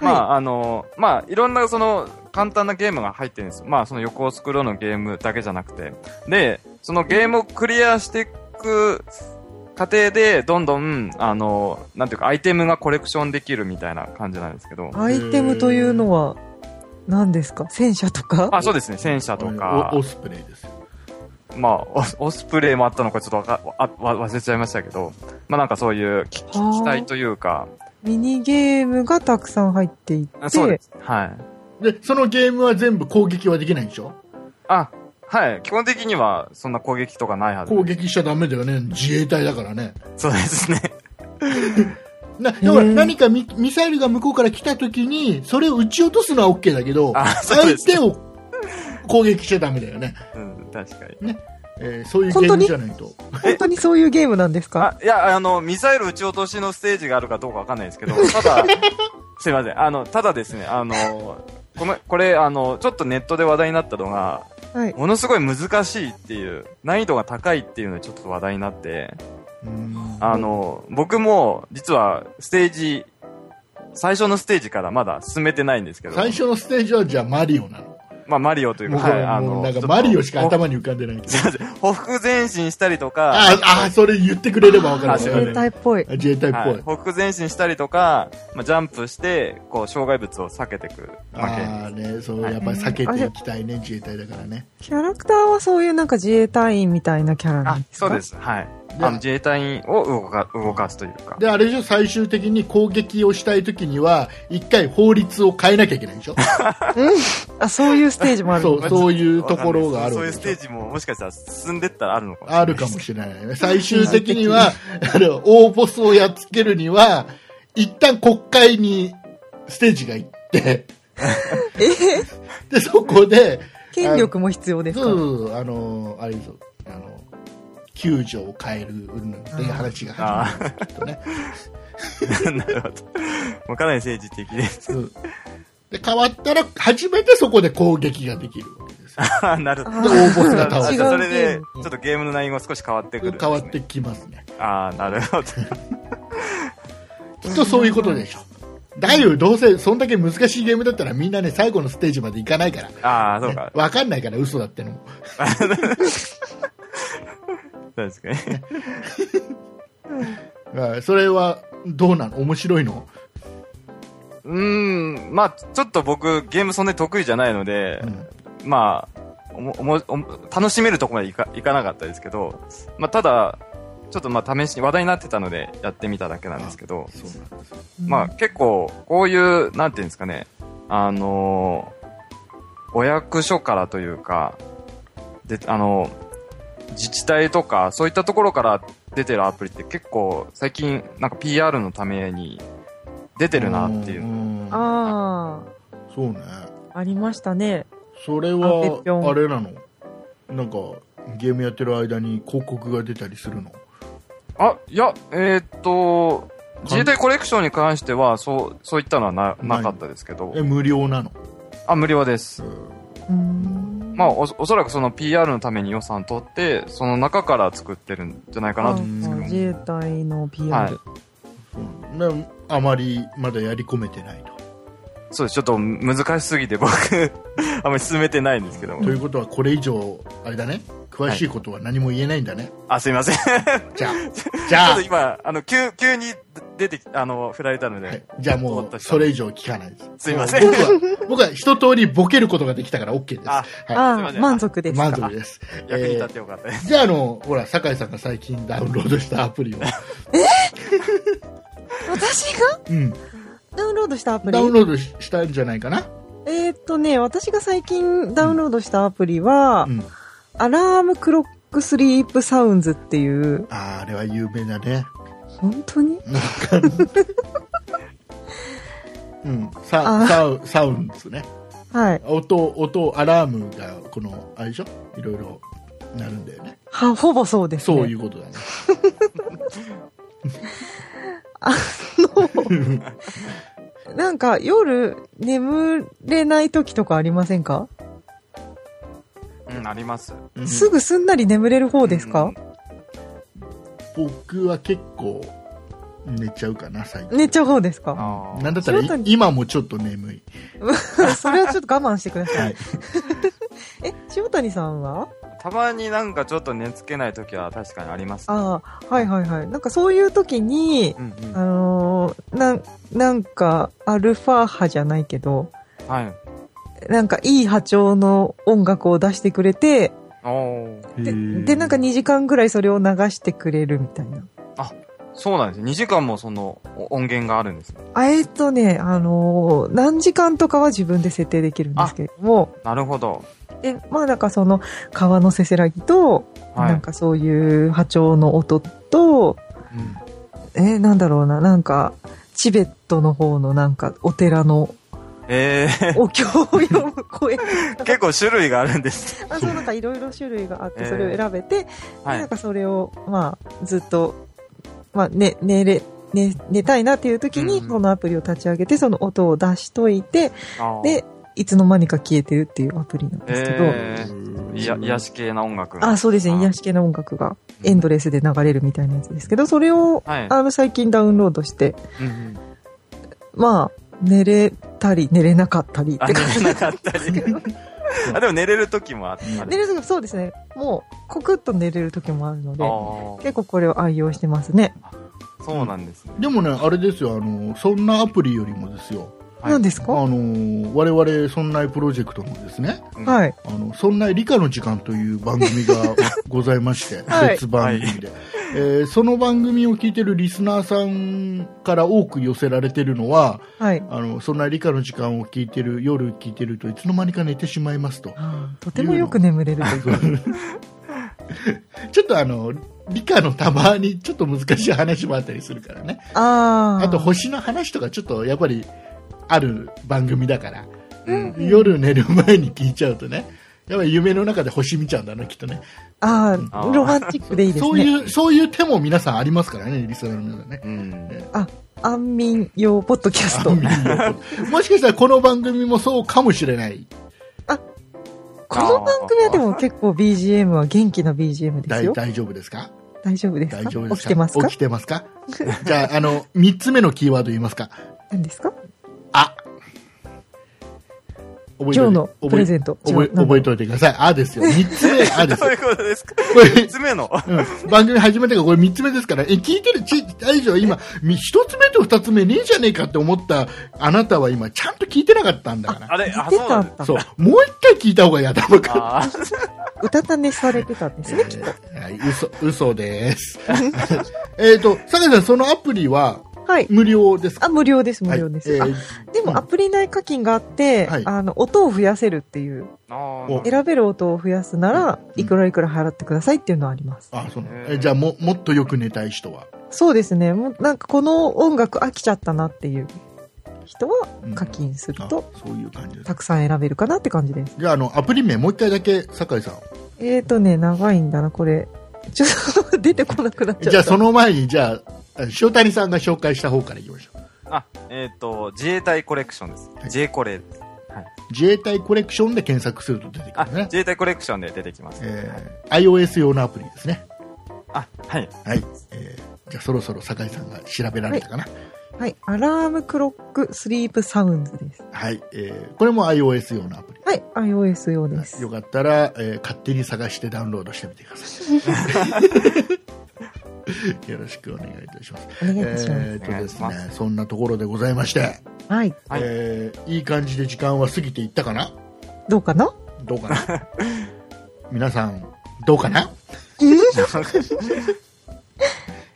[SPEAKER 3] まあ、あの、まあ、いろんなその、簡単なゲームが入ってるんです。まあ、その横スクロールのゲームだけじゃなくて。で、そのゲームをクリアしていく過程で、どんどん、あの、なんていうか、アイテムがコレクションできるみたいな感じなんですけど。
[SPEAKER 4] アイテムというのは、何ですか？戦車とか？
[SPEAKER 3] あ、そうですね。戦車とか。
[SPEAKER 2] おオ、スプレイですよ。
[SPEAKER 3] まあオ、オスプレイもあったのかちょっとわかわわ忘れちゃいましたけど、まあなんかそういう機体というか、
[SPEAKER 4] ミニゲームがたくさん入ってい
[SPEAKER 3] あそうで
[SPEAKER 4] て、
[SPEAKER 3] す。はい。
[SPEAKER 2] でそのゲームは全部攻撃はできないんでしょ？
[SPEAKER 3] あ、はい。基本的にはそんな攻撃とかないはず。
[SPEAKER 2] 攻撃しちゃダメだよね自衛隊だからね
[SPEAKER 3] そうですね。
[SPEAKER 2] なだから何かミミサイルが向こうから来た時にそれを撃ち落とすのは OK だけど
[SPEAKER 3] あそうです
[SPEAKER 2] 相手を攻撃しちゃダメだよね、
[SPEAKER 3] うん、確かに。
[SPEAKER 2] えーそういうゲームじゃないと
[SPEAKER 4] 本当にそういうゲームなんですか？
[SPEAKER 3] あ、いや、あの、ミサイル撃ち落としのステージがあるかどうかわかんないですけど、ただ、すいません。あの、ただですね、あの、この、これ、あの、ちょっとネットで話題になったのが、
[SPEAKER 4] はい。
[SPEAKER 3] ものすごい難しいっていう、難易度が高いっていうのでちょっと話題になって、
[SPEAKER 2] うん。
[SPEAKER 3] あの、僕も、実は、ステージ、最初のステージからまだ進めてないんですけど、
[SPEAKER 2] 最初のステージはじゃあマリオなの？
[SPEAKER 3] まあ、マリオというか、はい、あの、
[SPEAKER 2] なんかマリオしか頭に浮かんでないけど
[SPEAKER 3] すいません。ほ ふ前進したりとか、
[SPEAKER 2] ああそれ言ってくれれば分かる
[SPEAKER 4] 自衛隊っぽい。
[SPEAKER 2] 自衛隊っぽい、
[SPEAKER 3] はい、ほふ前進したりとか、まあ、ジャンプして、こう、障害物を避けていくわけ
[SPEAKER 2] ああねそう
[SPEAKER 3] はい
[SPEAKER 2] やっぱり避けていきたいね、自衛隊だからね
[SPEAKER 4] キャラクターはそういうなんか自衛隊員みたいなキャラなん
[SPEAKER 3] あ
[SPEAKER 4] で、すか？
[SPEAKER 3] そうです。はい。
[SPEAKER 2] で
[SPEAKER 3] あの、自衛隊員を動か、動かすというか。
[SPEAKER 2] であれでしょ？最終的に攻撃をしたい時には一回法律を変えなきゃいけないでしょ？
[SPEAKER 4] あ、そういうステージもある
[SPEAKER 2] そ
[SPEAKER 4] の
[SPEAKER 2] うそういうところがある
[SPEAKER 3] そういうステージももしかしたら進んでったらあるのかもしれない。
[SPEAKER 2] あるかもしれないね。最終的には、あの、大ボスをやっつけるには、一旦国会にステージが行って、で、そこで、
[SPEAKER 4] 権力も必要ですか？
[SPEAKER 2] そうそうそうあの、あれぞ、あの、救助を変える、っていう話が始まるんですけどね。
[SPEAKER 3] なるほど。もうかなり政治的です。
[SPEAKER 2] うんで、変わったら、初めてそこで攻撃ができるわけですよ。
[SPEAKER 3] あなるほど。
[SPEAKER 4] あ
[SPEAKER 2] で、大ボスが
[SPEAKER 3] あ
[SPEAKER 2] 倒す
[SPEAKER 4] 違う
[SPEAKER 3] それでちょっとゲームの内容が少し変わってくるね、
[SPEAKER 2] 変わってきますね。
[SPEAKER 3] ああ、なるほど。
[SPEAKER 2] きっとそういうことでしょ。だよ、どうせ、そんだけ難しいゲームだったらみんなね、最後のステージまで行かないから。
[SPEAKER 3] ああ、そうか。
[SPEAKER 2] わかんないから、嘘だってのも。
[SPEAKER 3] 確かに。
[SPEAKER 2] あ それは、どうなの面白いの？
[SPEAKER 3] うーん、まあちょっと僕、ゲームそんなに得意じゃないので、
[SPEAKER 2] うん。
[SPEAKER 3] まあおもおも楽しめるとこまでいかいかなかったですけど、まあただ、ちょっとまあ試しに話題になってたのでやってみただけなんですけど、まあ結構、こういう、なんていうんですかね、あのーお役所からというか、で、あの自治体とか、そういったところから出てるアプリって結構最近なんか PR のために出てるなっていう。
[SPEAKER 2] ん
[SPEAKER 4] あ
[SPEAKER 2] そうね。
[SPEAKER 4] あ、ありましたね。
[SPEAKER 2] それ
[SPEAKER 4] あ
[SPEAKER 2] はあれなの？なんか、ゲームやってる間に広告が出たりするの？
[SPEAKER 3] あ、いや、えーっと、自衛隊コレクションに関しては、そう、そういったのはな、
[SPEAKER 2] な
[SPEAKER 3] かったですけど
[SPEAKER 2] え、、無料なの？
[SPEAKER 3] あ、無料です。
[SPEAKER 4] うーん。
[SPEAKER 3] まあ、お、おそらくその PR のために予算取って、その中から作ってるんじゃないかなと思うんですけど
[SPEAKER 4] あ自衛隊の PR。
[SPEAKER 3] はい
[SPEAKER 2] うんであまりまだやり込めてないと。
[SPEAKER 3] そうです。ちょっと難しすぎて僕、あんまり進めてないんですけども。
[SPEAKER 2] ということはこれ以上あれだね詳しいことは何も言えないんだね、
[SPEAKER 3] あ、すいません。ち
[SPEAKER 2] じゃあ
[SPEAKER 3] ょ
[SPEAKER 2] じゃあ。
[SPEAKER 3] っと今、あの、急、急に出てき、あの、振られたので、
[SPEAKER 2] はい。じゃあもうそれ以上聞かないです。
[SPEAKER 3] すいません。
[SPEAKER 2] 僕は僕は一通りボケることができたから OK です。
[SPEAKER 3] あ
[SPEAKER 2] は
[SPEAKER 3] すい
[SPEAKER 4] 満足ですか？
[SPEAKER 2] 満足です、
[SPEAKER 3] 役に立っ
[SPEAKER 2] え
[SPEAKER 3] てよかったです。
[SPEAKER 2] ーじゃああのほら酒井さんが最近ダウンロードしたアプリを、
[SPEAKER 4] 私が？
[SPEAKER 2] うん、
[SPEAKER 4] ダウンロードしたアプリ？
[SPEAKER 2] ダウンロードししたんじゃないかな、
[SPEAKER 4] えーっとね、私が最近ダウンロードしたアプリは、
[SPEAKER 2] うん、
[SPEAKER 4] Alarm Clock Sleep Sounds っていう、
[SPEAKER 2] あーあれは有名だね。
[SPEAKER 4] 本当に？
[SPEAKER 2] うん、サ
[SPEAKER 4] あ
[SPEAKER 2] サウ Sounds ね。
[SPEAKER 4] はい。
[SPEAKER 2] 音音アラームがこのあれでしょ？いろいろなるんだよね。
[SPEAKER 4] は、ほぼそうですね。
[SPEAKER 2] そういうことだね。
[SPEAKER 4] なんか夜眠れない時とかありませんか、
[SPEAKER 3] うん、あります。
[SPEAKER 2] うん
[SPEAKER 4] すぐすんなり眠れる方ですか、
[SPEAKER 2] 僕は結構寝ちゃうかな最近
[SPEAKER 4] 寝ちゃう方ですか？
[SPEAKER 3] あ
[SPEAKER 2] なんだったら今もちょっと眠い、
[SPEAKER 4] それはちょっと我慢してください。
[SPEAKER 2] はい、
[SPEAKER 4] え、塩谷さんは？
[SPEAKER 3] たまになんかちょっと寝つけない時は確かにあります。
[SPEAKER 4] ああ、はいはいはい。なんかそういう時に、
[SPEAKER 3] うんうん。
[SPEAKER 4] あのーなん、なんか、アルファ波じゃないけど、
[SPEAKER 3] はい。
[SPEAKER 4] なんかいい波長の音楽を出してくれて、で、でなんか2時間ぐらいそれを流してくれるみたいな。
[SPEAKER 3] そうなんですよ。2時間もそのお音源があるんですね。
[SPEAKER 4] あえっとね、あのー何時間とかは自分で設定できるんですけれども、
[SPEAKER 3] なるほど。
[SPEAKER 4] で、まあなんかその川のせせらぎと、
[SPEAKER 3] はい
[SPEAKER 4] なんかそういう波長の音と、
[SPEAKER 3] うん
[SPEAKER 4] えーなんだろうな、なんか、チベットの方のなんかお寺の
[SPEAKER 3] えー、
[SPEAKER 4] お経を読む声。
[SPEAKER 3] 結構種類があるんです。
[SPEAKER 4] あそうなんかいろいろ種類があって、
[SPEAKER 3] えー。
[SPEAKER 4] それを選べて、
[SPEAKER 3] はい。
[SPEAKER 4] なんかそれを、まあ、ずっと、まあ、ね、寝れ、寝、寝たいなっていう時に、
[SPEAKER 3] うん。
[SPEAKER 4] このアプリを立ち上げて、その音を出しといて、
[SPEAKER 3] あー、
[SPEAKER 4] で、いつの間にか消えてるっていうアプリなんですけど、
[SPEAKER 3] えー、いや癒し系な音楽。が
[SPEAKER 4] あ、そうですね、癒し系の音楽がエンドレスで流れるみたいなやつですけど、それを、
[SPEAKER 3] はい。
[SPEAKER 4] あの、最近ダウンロードして、
[SPEAKER 3] うんうん。
[SPEAKER 4] まあ、寝れたり、寝れなかったりって感じ
[SPEAKER 3] れなかったり。あ、でも寝れる時もあって。
[SPEAKER 4] 寝れる時そうですね。もう、コクッと寝れる時もあるので、
[SPEAKER 3] あ
[SPEAKER 4] 結構これを愛用してますね。
[SPEAKER 3] あ、そうなんですね。
[SPEAKER 2] でもねあれですよあのそんなアプリよりもですよ
[SPEAKER 3] はい
[SPEAKER 4] 何ですか？
[SPEAKER 2] あの我々そんなプロジェクトのですね。
[SPEAKER 3] うん。
[SPEAKER 4] はい。
[SPEAKER 2] あのそんな理科の時間という番組が ございまして、
[SPEAKER 4] はい。
[SPEAKER 2] 別番組で、えーその番組を聞いてるリスナーさんから多く寄せられてるのは
[SPEAKER 4] はい。
[SPEAKER 2] あのそんな理科の時間を聞いてる夜聞いてるといつの間にか寝てしまいますと。
[SPEAKER 4] とてもよく眠れるという。
[SPEAKER 2] ちょっとあの理科のたまにちょっと難しい話もあったりするからね。
[SPEAKER 4] ああ。
[SPEAKER 2] あと星の話とかちょっとやっぱりある番組だから、
[SPEAKER 3] うん。
[SPEAKER 2] 夜寝る前に聞いちゃうとね。やっぱり夢の中で星見ちゃうんだなきっとね。
[SPEAKER 4] あ
[SPEAKER 3] あ
[SPEAKER 4] ロマンチックでいいですね。
[SPEAKER 2] そういうそういう手も皆さんありますからねリスナーの皆さんね。
[SPEAKER 3] うん。
[SPEAKER 4] 安眠用ポッドキャスト。
[SPEAKER 2] あ。もしかしたらこの番組もそうかもしれない。
[SPEAKER 4] この番組はでも結構 BGM は元気な BGM ですよ。
[SPEAKER 2] 大大丈夫ですか？
[SPEAKER 4] 大丈夫ですか？
[SPEAKER 2] 大丈夫ですか？
[SPEAKER 4] 起きてますか？
[SPEAKER 2] 起きてますか？じゃああの3つ目のキーワード言いますか。
[SPEAKER 4] 何ですか？今日のプレゼント。
[SPEAKER 2] 覚え覚えといてください。あですよ。3つ目、あです
[SPEAKER 3] ど う
[SPEAKER 2] よ
[SPEAKER 3] いうことですか？
[SPEAKER 2] これ
[SPEAKER 3] 三つ目の？
[SPEAKER 2] うん、番組始めてからこれ3つ目ですから、え、聞いてる、ち、大丈夫、今、み一つ目と二つ目ねえじゃねえかって思ったあなたは今、ちゃんと聞いてなかったんだから。
[SPEAKER 3] あれ、あ、そう
[SPEAKER 2] そう、もう一回聞いた方がやだばか。
[SPEAKER 3] あー
[SPEAKER 4] うたた寝されてたんですね、きっと。
[SPEAKER 2] はい、嘘、嘘です。えっと、坂井さん、そのアプリは
[SPEAKER 4] はい。
[SPEAKER 2] 無料ですか？
[SPEAKER 4] あ、無料です、無料です。
[SPEAKER 2] はいえー
[SPEAKER 4] あでもアプリ内課金があって、
[SPEAKER 2] はい
[SPEAKER 4] あの、音を増やせるっていう。選べる音を増やすなら、
[SPEAKER 2] うん
[SPEAKER 4] いくらいくら払ってくださいっていうのはあります。
[SPEAKER 2] あ、その、
[SPEAKER 3] へー
[SPEAKER 2] えじゃあも、もっとよく寝たい人は？
[SPEAKER 4] そうですね。もうなんかこの音楽飽きちゃったなっていう人は
[SPEAKER 2] うん
[SPEAKER 4] 課金する
[SPEAKER 2] あ
[SPEAKER 4] と、
[SPEAKER 2] そういう感じです。
[SPEAKER 4] たくさん選べるかなって感じです。
[SPEAKER 2] じゃあ、あの、アプリ名もう一回だけ、坂井さん。
[SPEAKER 4] えーとね、長いんだな、これ。ちょっと 出てこなくなっちゃった。
[SPEAKER 2] じゃあ、その前に、じゃあ、塩谷さんが紹介した方からいきましょう。
[SPEAKER 3] あ、えっ、と、自衛隊コレクションです。
[SPEAKER 2] はい
[SPEAKER 3] J コレです。
[SPEAKER 2] 自衛隊コレクションで検索すると出てく
[SPEAKER 3] あ、
[SPEAKER 2] るね。
[SPEAKER 3] 自衛隊コレクションで出てきます。
[SPEAKER 2] えー iOS 用のアプリですね。
[SPEAKER 3] あ、はい。
[SPEAKER 2] はい。えーじゃあそろそろ酒井さんが調べられたかな。
[SPEAKER 4] はい。 Alarm Clock Sleep Sounds です。
[SPEAKER 2] はい、えーこれも iOS 用のアプリ。
[SPEAKER 4] はい、iOS 用です。
[SPEAKER 2] よかったら、えー勝手に探してダウンロードしてみてください。よろしくお願いいたします。
[SPEAKER 4] お願いいたします。
[SPEAKER 2] えーとですね、そんなところでございまして、
[SPEAKER 4] はい。
[SPEAKER 3] はい
[SPEAKER 2] えーいい感じで時間は過ぎていったかな？
[SPEAKER 4] どうかな？
[SPEAKER 2] どうかな？皆さん、どうかな？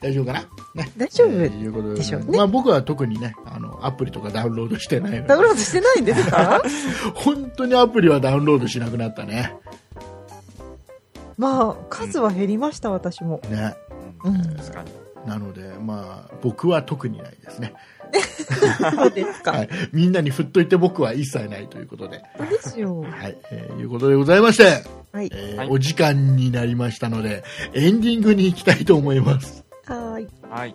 [SPEAKER 2] 大丈夫かな、ね。
[SPEAKER 4] 大丈夫
[SPEAKER 2] えーいうこと
[SPEAKER 4] でしょうね。
[SPEAKER 2] まあ、僕は特にねあのアプリとかダウンロードしてない
[SPEAKER 4] ダウンロードしてないんですか？
[SPEAKER 2] 本当にアプリはダウンロードしなくなったね。
[SPEAKER 4] まあ、数は減りました、私も。
[SPEAKER 2] ね
[SPEAKER 4] うん。
[SPEAKER 3] 確かに。
[SPEAKER 2] なので、まあ、僕は特にないですね、
[SPEAKER 4] そうですか。
[SPEAKER 2] はい、みんなに振っといて僕は一切ないということで、
[SPEAKER 4] そうですよ。
[SPEAKER 2] はいえーいうことでございまして、
[SPEAKER 4] はい。
[SPEAKER 2] えー
[SPEAKER 3] はい
[SPEAKER 2] お時間になりましたのでエンディングに行きたいと思います
[SPEAKER 4] はーい。
[SPEAKER 3] はい。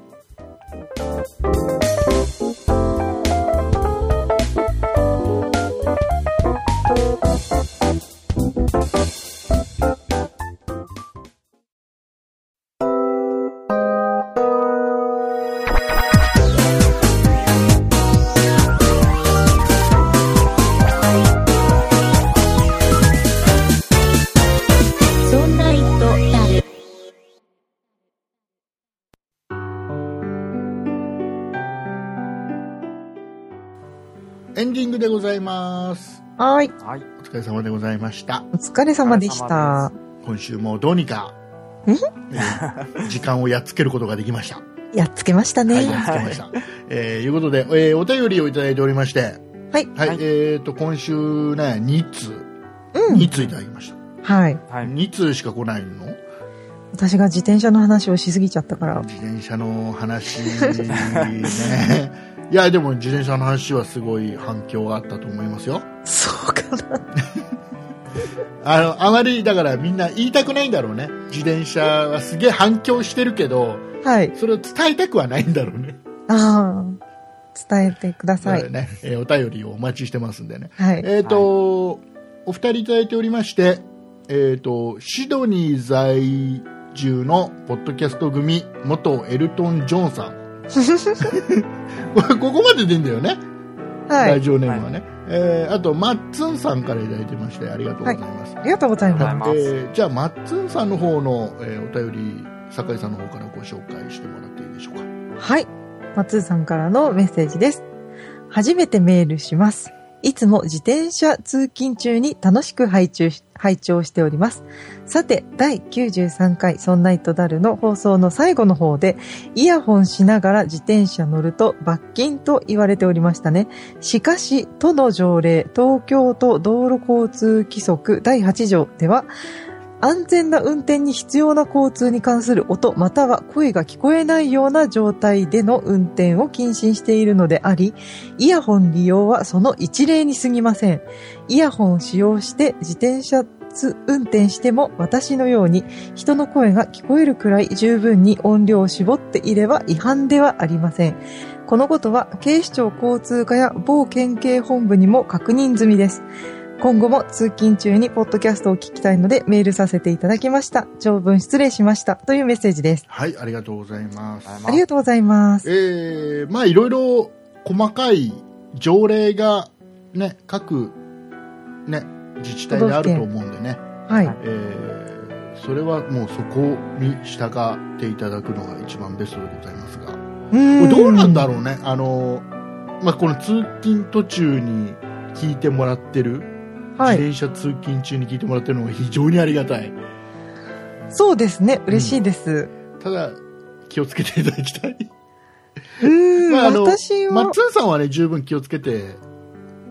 [SPEAKER 2] でございます
[SPEAKER 4] はーい。
[SPEAKER 3] はい。
[SPEAKER 2] お疲れ様でございました
[SPEAKER 4] お疲れ様でした。
[SPEAKER 2] 今週もどうにか、
[SPEAKER 4] ん？
[SPEAKER 2] えー 時間をやっつけることができました。
[SPEAKER 4] やっつけましたね。
[SPEAKER 2] はい、やっつけました。えー、いうことで、えーお便りをいただいておりまして、
[SPEAKER 4] はい。
[SPEAKER 2] はい、
[SPEAKER 3] はい
[SPEAKER 2] えっ、と、今週ね、2通、
[SPEAKER 4] うん。
[SPEAKER 2] 2通いただきました。
[SPEAKER 4] はい。
[SPEAKER 3] はい。
[SPEAKER 2] 2通しか来ないの？
[SPEAKER 4] 私が自転車の話をしすぎちゃったから。
[SPEAKER 2] 自転車の話ね。いや、でも自転車の話はすごい反響があったと思いますよ。
[SPEAKER 4] そうかな。
[SPEAKER 2] あの、あまり、だからみんな言いたくないんだろうね。自転車はすげえ反響してるけど、
[SPEAKER 4] はい。
[SPEAKER 2] それを伝えたくはないんだろうね。
[SPEAKER 4] ああ。伝えてください。
[SPEAKER 2] ね、えーお便りをお待ちしてますんでね。
[SPEAKER 4] はい。
[SPEAKER 2] えっ、と、お二人いただいておりまして、えっ、と、シドニー在住のポッドキャスト組、元エルトン・ジョンさん。こ れここまででいいんだよね、
[SPEAKER 4] はい。
[SPEAKER 2] ラジオネームはね。えーあと、マッツンさんからいただいてまして、ありがとうございます。
[SPEAKER 4] ありがとうござい
[SPEAKER 3] はい
[SPEAKER 4] ます。
[SPEAKER 2] えーじゃあ、マッツンさんの方の、えーお便り、酒井さんの方からご紹介してもらっていいでしょうか。
[SPEAKER 4] はい。松さんからのメッセージです。初めてメールします。いつも自転車通勤中に楽しく拝聴し拝聴しております。さて、第93回ソンナイトダルの放送の最後の方で、イヤホンしながら自転車乗ると罰金と言われておりましたね。しかし、都の条例、東京都道路交通規則第8条では、安全な運転に必要な交通に関する音または声が聞こえないような状態での運転を禁止しているのであり、イヤホン利用はその一例に過ぎません。イヤホンを使用して自転車運転しても私のように人の声が聞こえるくらい十分に音量を絞っていれば違反ではありません。このことは警視庁交通課や某県警本部にも確認済みです。今後も通勤中にポッドキャストを聞きたいのでメールさせていただきました。長文失礼しました。というメッセージです。
[SPEAKER 2] はい、ありがとうございます。
[SPEAKER 4] ありがとうございます。
[SPEAKER 2] えー、まあいろいろ細かい条例がね、各ね、自治体であると思うんでね、
[SPEAKER 4] はい。
[SPEAKER 2] えー、それはもうそこに従っていただくのが一番ベストでございますが、
[SPEAKER 4] う
[SPEAKER 2] これどうなんだ
[SPEAKER 4] う
[SPEAKER 2] ろうね、あの、まあこの通勤途中に聞いてもらってる、
[SPEAKER 4] はい。
[SPEAKER 2] 自転車通勤中に聞いてもらってるのが非常にありがたい。
[SPEAKER 4] そうですね。嬉しいです。
[SPEAKER 2] ただ、気をつけていただきたい。
[SPEAKER 4] うーん、
[SPEAKER 2] まああの
[SPEAKER 4] 私は
[SPEAKER 2] マッツンさんはね、十分気をつけて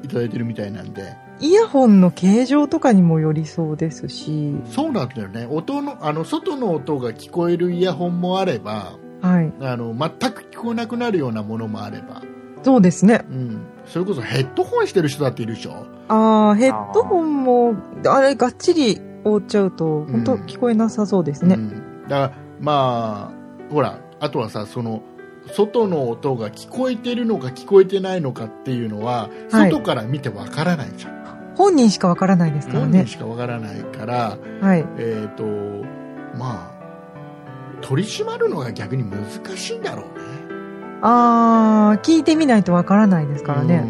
[SPEAKER 2] いただいてるみたいなんで、
[SPEAKER 4] イヤホンの形状とかにもよりそうですし、
[SPEAKER 2] そうなんだよね。音の、あの、外の音が聞こえるイヤホンもあれば、
[SPEAKER 4] はい。
[SPEAKER 2] あの、全く聞こえなくなるようなものもあれば、
[SPEAKER 4] そうですね。
[SPEAKER 2] うん。それこそヘッドホンしてる人だっているでしょ
[SPEAKER 4] ああ、ヘッドホンも、あれ、がっちり覆っちゃうと、本当
[SPEAKER 2] うん
[SPEAKER 4] 聞こえなさそうですね。
[SPEAKER 2] うん。だから、まあ、ほら、あとはさ、その、外の音が聞こえてるのか聞こえてないのかっていうのは、
[SPEAKER 4] はい
[SPEAKER 2] 外から見てわからないじゃん。
[SPEAKER 4] 本人しかわからないですからね
[SPEAKER 2] 本人。しかわからないから、
[SPEAKER 4] はい。
[SPEAKER 2] えっ、と、まあ、取り締まるのが逆に難しいんだろうね。
[SPEAKER 4] ああ、聞いてみないとわからないですから
[SPEAKER 2] う
[SPEAKER 4] ね。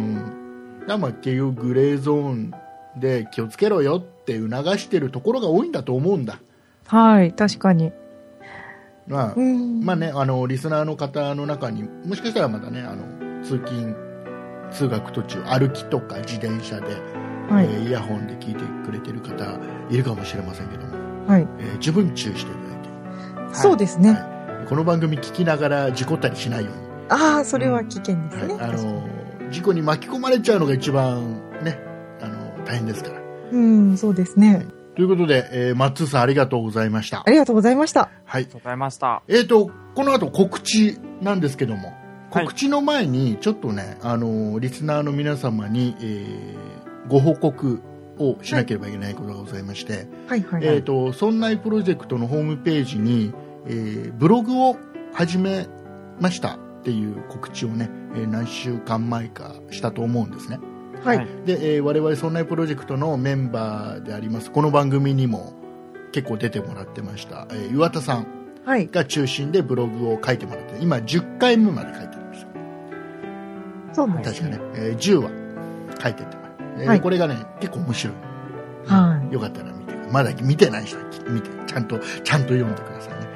[SPEAKER 2] んらまあ結局グレーゾーンで気をつけろよって促してるところが多いんだと思うんだ。
[SPEAKER 4] はい、確かに。
[SPEAKER 2] まあ、
[SPEAKER 4] うん。
[SPEAKER 2] まあね、あの、リスナーの方の中にもしかしたらまたね、あの、通勤、通学途中、歩きとか自転車で、
[SPEAKER 4] はい、
[SPEAKER 2] えーイヤホンで聞いてくれてる方いるかもしれませんけども、
[SPEAKER 4] はい。
[SPEAKER 2] えー十分注意していただいて、
[SPEAKER 4] そうですね。
[SPEAKER 2] はいこの番組聞きながら事故ったりしないように、
[SPEAKER 4] ああ、それは危険ですね。
[SPEAKER 2] はいあの事故に巻き込まれちゃうのが一番ねあの大変ですから
[SPEAKER 4] うん、そうですね。
[SPEAKER 2] ということで、えー、マッツーさんありがとうございました
[SPEAKER 4] ありがとうございました。
[SPEAKER 2] はい
[SPEAKER 3] ありがとうございました。
[SPEAKER 2] えー、とこの後告知なんですけども
[SPEAKER 3] はい
[SPEAKER 2] 告知の前にちょっとね、あのリスナーの皆様に、えーご報告をしなければいけないことがございまして、
[SPEAKER 4] はい、はい。
[SPEAKER 2] えー、とそんないプロジェクトのホームページに、えーブログを始めましたっていう告知をね、えー何週間前かしたと思うんですね。
[SPEAKER 4] はい。
[SPEAKER 3] はい。
[SPEAKER 2] で、えー我々そんないプロジェクトのメンバーであります。この番組にも結構出てもらってました、えー岩田さん
[SPEAKER 4] はい。
[SPEAKER 2] が中心でブログを書いてもらって今10回目まで書いてるんですよ。
[SPEAKER 4] そうなんです
[SPEAKER 2] 確かね、えー10話書いてって。ます、えー
[SPEAKER 4] はい。
[SPEAKER 2] これがね結構面白い。
[SPEAKER 4] は
[SPEAKER 2] よかったら見てまだ見てない人は見てちゃんとちゃんと読んでくださいね。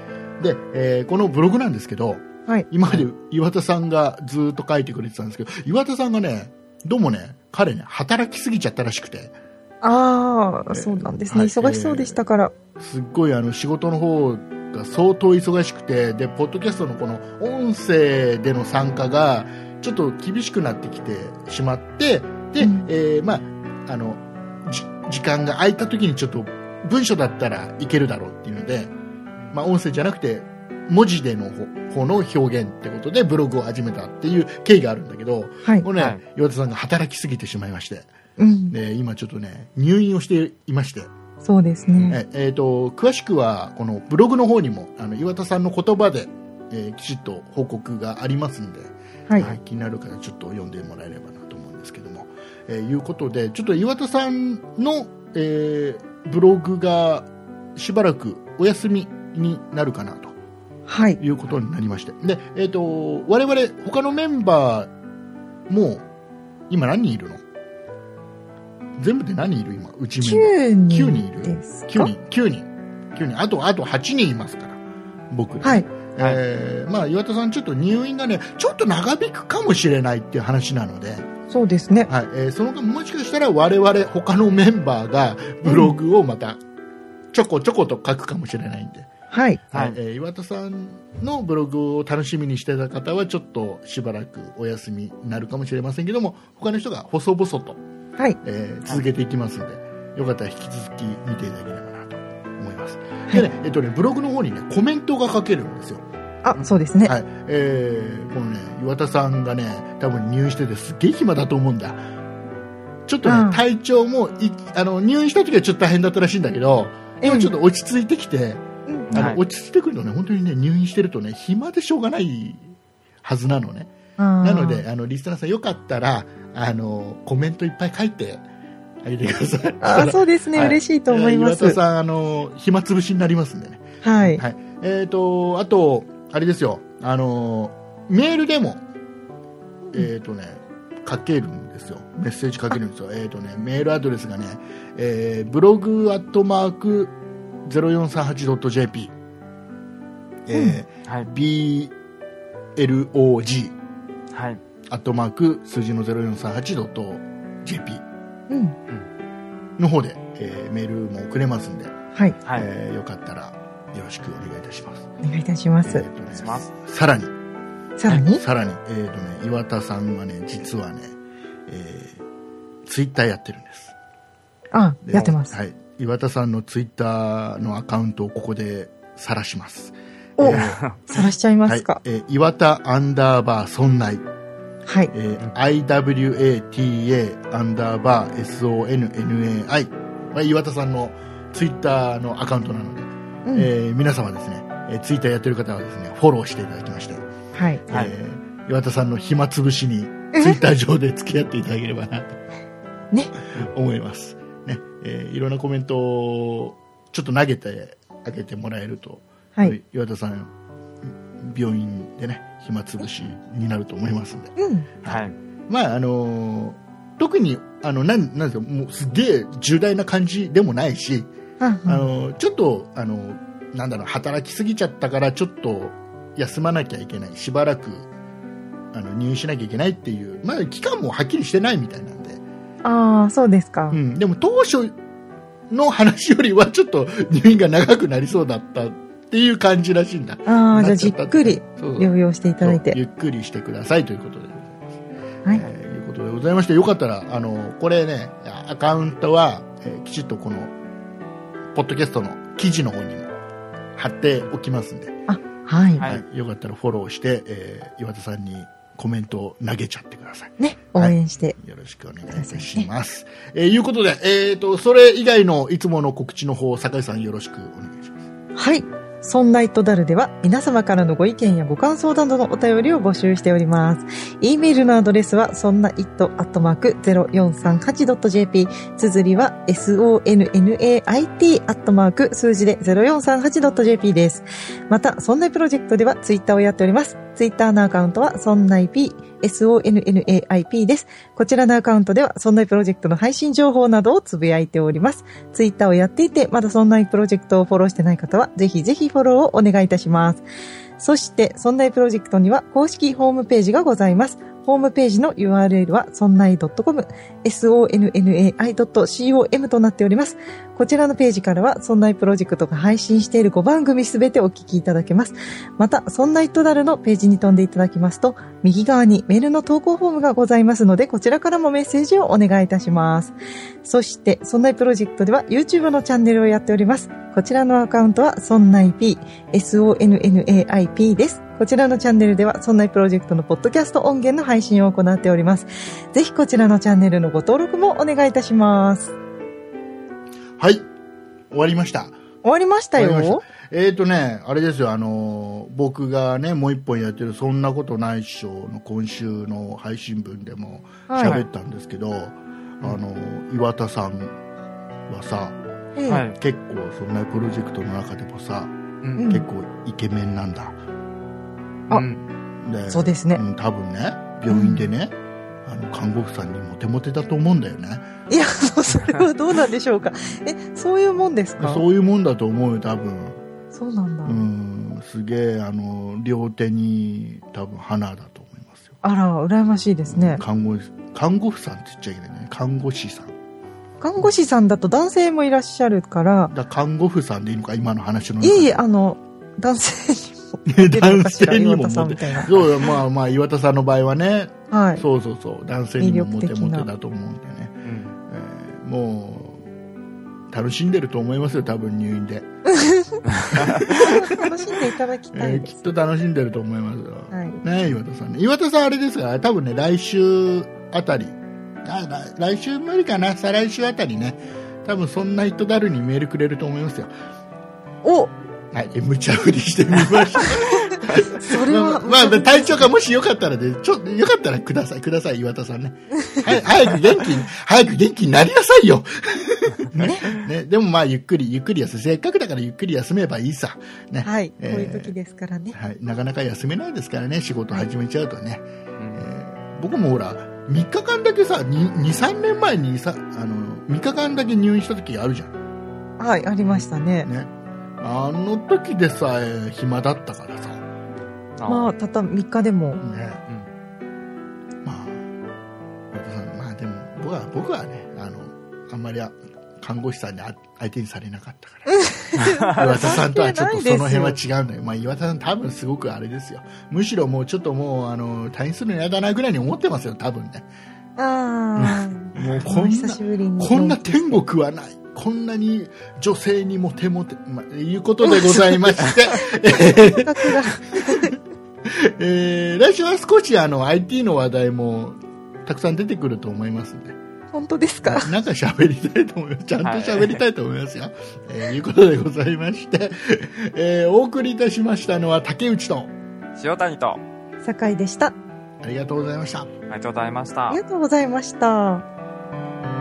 [SPEAKER 2] で、えーこのブログなんですけど
[SPEAKER 4] い。はい。
[SPEAKER 2] 今まで岩田さんがずーっと書いてくれてたんですけど岩田さんがねどうもね彼ね働きすぎちゃったらしくて
[SPEAKER 4] ああ、
[SPEAKER 2] えー
[SPEAKER 4] そうなんですね。
[SPEAKER 2] はい
[SPEAKER 4] 忙しそうでしたから。
[SPEAKER 2] すっごいあの仕事の方が相当忙しくてでポッドキャストのこの音声での参加がちょっと厳しくなってきてしまってで、
[SPEAKER 4] うん
[SPEAKER 2] えーまああのじ時間が空いた時にちょっと文章だったらいけるだろうっていうので、まあ、音声じゃなくて文字での方方の表現ってことでブログを始めたっていう経緯があるんだけど
[SPEAKER 4] はい
[SPEAKER 2] こ。れね、
[SPEAKER 3] はい
[SPEAKER 2] 岩田さんが働きすぎてしまいまして
[SPEAKER 4] うん。
[SPEAKER 2] で今ちょっとね入院をしていまして
[SPEAKER 4] そうですね。
[SPEAKER 2] ええーと詳しくはこのブログの方にもあの岩田さんの言葉で、えーきちっと報告がありますんで、
[SPEAKER 4] はい。
[SPEAKER 2] はい気になる方ちょっと読んでもらえればなと思うんですけども、えーいうことでちょっと岩田さんの、えーブログがしばらくお休みになるかなと
[SPEAKER 4] はい。
[SPEAKER 2] いうことになりまして。で、えー、と我々他のメンバーも今何人いるの？全部で何人いる？今うちメンバー。
[SPEAKER 4] 9人
[SPEAKER 2] 9人いる？
[SPEAKER 4] ですか
[SPEAKER 2] 9人、9人、9人、あと、あと8人いますから、僕で。
[SPEAKER 4] はい。
[SPEAKER 2] えーまあ、岩田さん、ちょっと入院がね、ちょっと長引くかもしれないっていう話なので、
[SPEAKER 4] そうですね。
[SPEAKER 2] はい、えーその間、もしかしたら我々、他のメンバーがブログをまた、ちょこちょこと書くかもしれないんで、
[SPEAKER 4] はい。
[SPEAKER 3] はい
[SPEAKER 2] えー岩田さんのブログを楽しみにしてた方は、ちょっとしばらくお休みになるかもしれませんけども、他の人が細々と、
[SPEAKER 4] はい。
[SPEAKER 2] えー続けていきますので、よかったら引き続き見ていただければなと思います。
[SPEAKER 4] はい
[SPEAKER 2] でね、えっとね、ブログの方にね、コメントが書けるんですよ。
[SPEAKER 4] あ、そうですね。
[SPEAKER 2] はい。えーこのね、岩田さんがね、多分入院しててすっげえ暇だと思うんだ。ちょっとね、
[SPEAKER 4] うん
[SPEAKER 2] 体調もい、あの、入院した時はちょっと大変だったらしいんだけど、今ちょっと落ち着いてきて、
[SPEAKER 4] うん
[SPEAKER 2] あの、
[SPEAKER 3] はい
[SPEAKER 2] 落ち着いてくるとね、本当にね、入院してるとね、暇でしょうがないはずなのね。
[SPEAKER 4] な
[SPEAKER 2] なので、あの、リスナーさんよかったら、あの、コメントいっぱい書いてあげてください。
[SPEAKER 4] あ、そうですね。
[SPEAKER 2] はい
[SPEAKER 4] 嬉しいと思います。
[SPEAKER 2] 岩田さん、あの、暇つぶしになりますんでね。
[SPEAKER 4] はい。
[SPEAKER 2] はい。えっ、と、あと、あれですよ、あの、メールでも、えっ、とね、書けるんですよ。メッセージ書けるんですよ。えっ、とね、メールアドレスがね、えーブログアットマーク 0438.jp、え
[SPEAKER 3] はい。
[SPEAKER 2] ー blog
[SPEAKER 3] はい。
[SPEAKER 2] アットマーク数字の 0438.jp
[SPEAKER 4] うん。
[SPEAKER 2] の方で、えーメールも送れますんで、
[SPEAKER 4] はい。
[SPEAKER 3] はい。
[SPEAKER 2] えーよかったらよろしくお願いいたします。
[SPEAKER 4] お願いいたします
[SPEAKER 2] えー。とね
[SPEAKER 3] します
[SPEAKER 2] さらに、
[SPEAKER 4] さらに？
[SPEAKER 2] さらに、えーとね、岩田さんはね、実はね、えー、ツイッターやってるんです。
[SPEAKER 4] あ、
[SPEAKER 2] で
[SPEAKER 4] やってます。
[SPEAKER 2] はい。岩田さんのツイッターのアカウントをここで晒します。
[SPEAKER 4] お
[SPEAKER 2] えー
[SPEAKER 4] さらしちゃいま
[SPEAKER 2] はい
[SPEAKER 4] すか。。
[SPEAKER 2] えー岩田アンダーバーそんない、
[SPEAKER 4] はい。
[SPEAKER 2] えー IWATA アンダーバー SONNAI は岩田さんのツイッターのアカウントなので、
[SPEAKER 4] うん
[SPEAKER 2] えー皆様ですね、えーツイッターやってる方はですね、フォローしていただきまして、
[SPEAKER 4] はい。
[SPEAKER 3] はい
[SPEAKER 2] えー岩田さんの暇つぶしにツイッター上で付き合っていただければなと
[SPEAKER 4] ね。
[SPEAKER 2] 思います。ね、えーいろんなコメントをちょっと投げてあげてもらえると、
[SPEAKER 4] はい。
[SPEAKER 2] 岩田さん、病院でね、暇つぶしになると思いますんで。
[SPEAKER 4] うん。
[SPEAKER 3] はい。
[SPEAKER 2] まあ、あのー特にあのなんなんですかもうすげえ重大な感じでもないし、
[SPEAKER 4] あ
[SPEAKER 2] あのちょっとあのなんだろう働きすぎちゃったからちょっと休まなきゃいけないしばらくあの入院しなきゃいけないっていう、まあ、期間もはっきりしてないみたいな
[SPEAKER 4] ああ、そうですか
[SPEAKER 2] う。ん、でも当初の話よりはちょっと入院が長くなりそうだったっていう感じらしいんだ。
[SPEAKER 4] ああ、じゃあじっくり療養していただいて。
[SPEAKER 2] ゆっくりしてくださいということでございます。
[SPEAKER 4] はい。
[SPEAKER 2] えーいうことでございまして、よかったら、あの、これね、アカウントは、えーきちっとこの、ポッドキャストの記事の方にも貼っておきますんで、
[SPEAKER 4] はい。
[SPEAKER 3] はい
[SPEAKER 2] はいよかったらフォローして、えー岩田さんにコメントを投げちゃってください。
[SPEAKER 4] ね、応援して。
[SPEAKER 2] よろしくお願いいたします。えーいうことで、えっ、と、それ以外のいつもの告知の方、酒井さんよろしくお願いします。
[SPEAKER 4] はい。そんなイットダルでは皆様からのご意見やご感想などのお便りを募集しております。e メールのアドレスはそんな it.0438.jp 綴りは sonnait 数字で 0438.jp です。また、そんないプロジェクトではツイッターをやっております。ツイッターのアカウントはそんない p sonnaip です。こちらのアカウントではそんないプロジェクトの配信情報などをつぶやいております。ツイッターをやっていて、まだそんないプロジェクトをフォローしてない方は、ぜひぜひフォローをお願いいたします。そして、そんないプロジェクトには公式ホームページがございます。ホームページの URL は、そんない .com、sonnai.com となっております。こちらのページからは、そんないプロジェクトが配信している5番組すべてお聞きいただけます。また、そんなイットダルのページに飛んでいただきますと、右側にメールの投稿フォームがございますので、こちらからもメッセージをお願いいたします。そして、そんないプロジェクトでは YouTube のチャンネルをやっております。こちらのアカウントは、そんない P、SONNAIP です。こちらのチャンネルでは、そんないプロジェクトのポッドキャスト音源の配信を行っております。ぜひこちらのチャンネルのご登録もお願いいたします。
[SPEAKER 2] はい。終わりました。
[SPEAKER 4] 終わりましたよ。
[SPEAKER 2] えっ、とね、あれですよ、あのー僕がね、もう一本やってる、そんなことないっしょの今週の配信分でも
[SPEAKER 4] はい。
[SPEAKER 2] 喋ったんですけど、あのー岩田さんはさ、
[SPEAKER 4] ええ
[SPEAKER 3] はい。
[SPEAKER 2] 結構、そんなプロジェクトの中でもさ、
[SPEAKER 3] うん
[SPEAKER 4] うん
[SPEAKER 2] 結構イケメンなんだ。
[SPEAKER 4] あ
[SPEAKER 3] うん
[SPEAKER 2] で
[SPEAKER 4] そうですね
[SPEAKER 2] ん多分ね、病院でね、あの、看護婦さんにモテモテだと思うんだよね。
[SPEAKER 4] いや、それはどうなんでしょうか。え、そういうもんですか？
[SPEAKER 2] そういうもんだと思うよ、多分。
[SPEAKER 4] そうなんだ。
[SPEAKER 2] うん、すげえ、あの、両手に多分花だと思いますよ。
[SPEAKER 4] あら、羨ましいですね。
[SPEAKER 2] 看護師看護婦さんって言っちゃいけないね。看護師さん。
[SPEAKER 4] 看護師さんだと男性もいらっしゃるから、
[SPEAKER 2] だ看護婦さんでいいのか、今の話の
[SPEAKER 4] いえいあの、男性
[SPEAKER 2] 男性にもモテ。そうよまあまあ、岩田さんの場合はね、
[SPEAKER 4] はい。
[SPEAKER 2] そうそうそう、男性にもモテモテだと思うんでね。
[SPEAKER 3] うん
[SPEAKER 2] えーもう、楽しんでると思いますよ、多分入院で。
[SPEAKER 4] 楽しんでいただきた
[SPEAKER 2] え
[SPEAKER 4] いです。
[SPEAKER 2] ーきっと楽しんでると思いますよ。
[SPEAKER 4] はい。
[SPEAKER 2] ね岩田さんね。岩田さんあれですか？ら、多分ね、来週あたり、あ来来週無理かな、再来週あたりね、多分そんな人だるにメールくれると思いますよ。
[SPEAKER 4] お
[SPEAKER 2] はい、え無茶振りしてみました。
[SPEAKER 4] それは、
[SPEAKER 2] まあ、まあ、体調がもしよかったらで、ちょ、よかったらください、ください、岩田さんね。はい、早く元気に、早く元気になりなさいよ。ね。ね。でもまあ、ゆっくり、ゆっくり休む。せっかくだからゆっくり休めばいいさ。ね。
[SPEAKER 4] はい。こう
[SPEAKER 2] えー
[SPEAKER 4] いう時ですからね。
[SPEAKER 2] はい。なかなか休めないですからね、仕事始めちゃうとね。
[SPEAKER 3] うん
[SPEAKER 2] えー僕もほら、3日間だけさ、2、2 3年前にさ、あの、3日間だけ入院した時あるじゃん。
[SPEAKER 4] はい、ありましたね。
[SPEAKER 2] ね。あの時でさえ暇だったからさ。
[SPEAKER 4] まあ、たった3日でも。
[SPEAKER 2] ね。まあ、和田さん、まあでも、僕は、僕はね、あの、あんまりあ看護師さんにあ相手にされなかったから。岩田さんとはちょっとその辺は違うんだよ。まあ岩田さん多分すごくあれですよ。むしろもうちょっともう、あの、退院するの嫌だなぐらいに思ってますよ、多分ね。
[SPEAKER 4] ああ。
[SPEAKER 2] もうこんな。こんな天国はない。こんなに女性にモテモテ、まあ、いうことでございまして。えー来週は少しあの IT の話題もたくさん出てくると思いますんで、
[SPEAKER 4] 本当ですか？
[SPEAKER 2] なんか喋りたいと思います。ちゃんと喋りたいと思いますよ。えーいうことでございまして、えーお送りいたしましたのは竹内と、
[SPEAKER 3] 塩谷と、
[SPEAKER 4] 酒井でした。
[SPEAKER 2] ありがとうございました。
[SPEAKER 3] ありがとうございました
[SPEAKER 4] あり。がとうございました。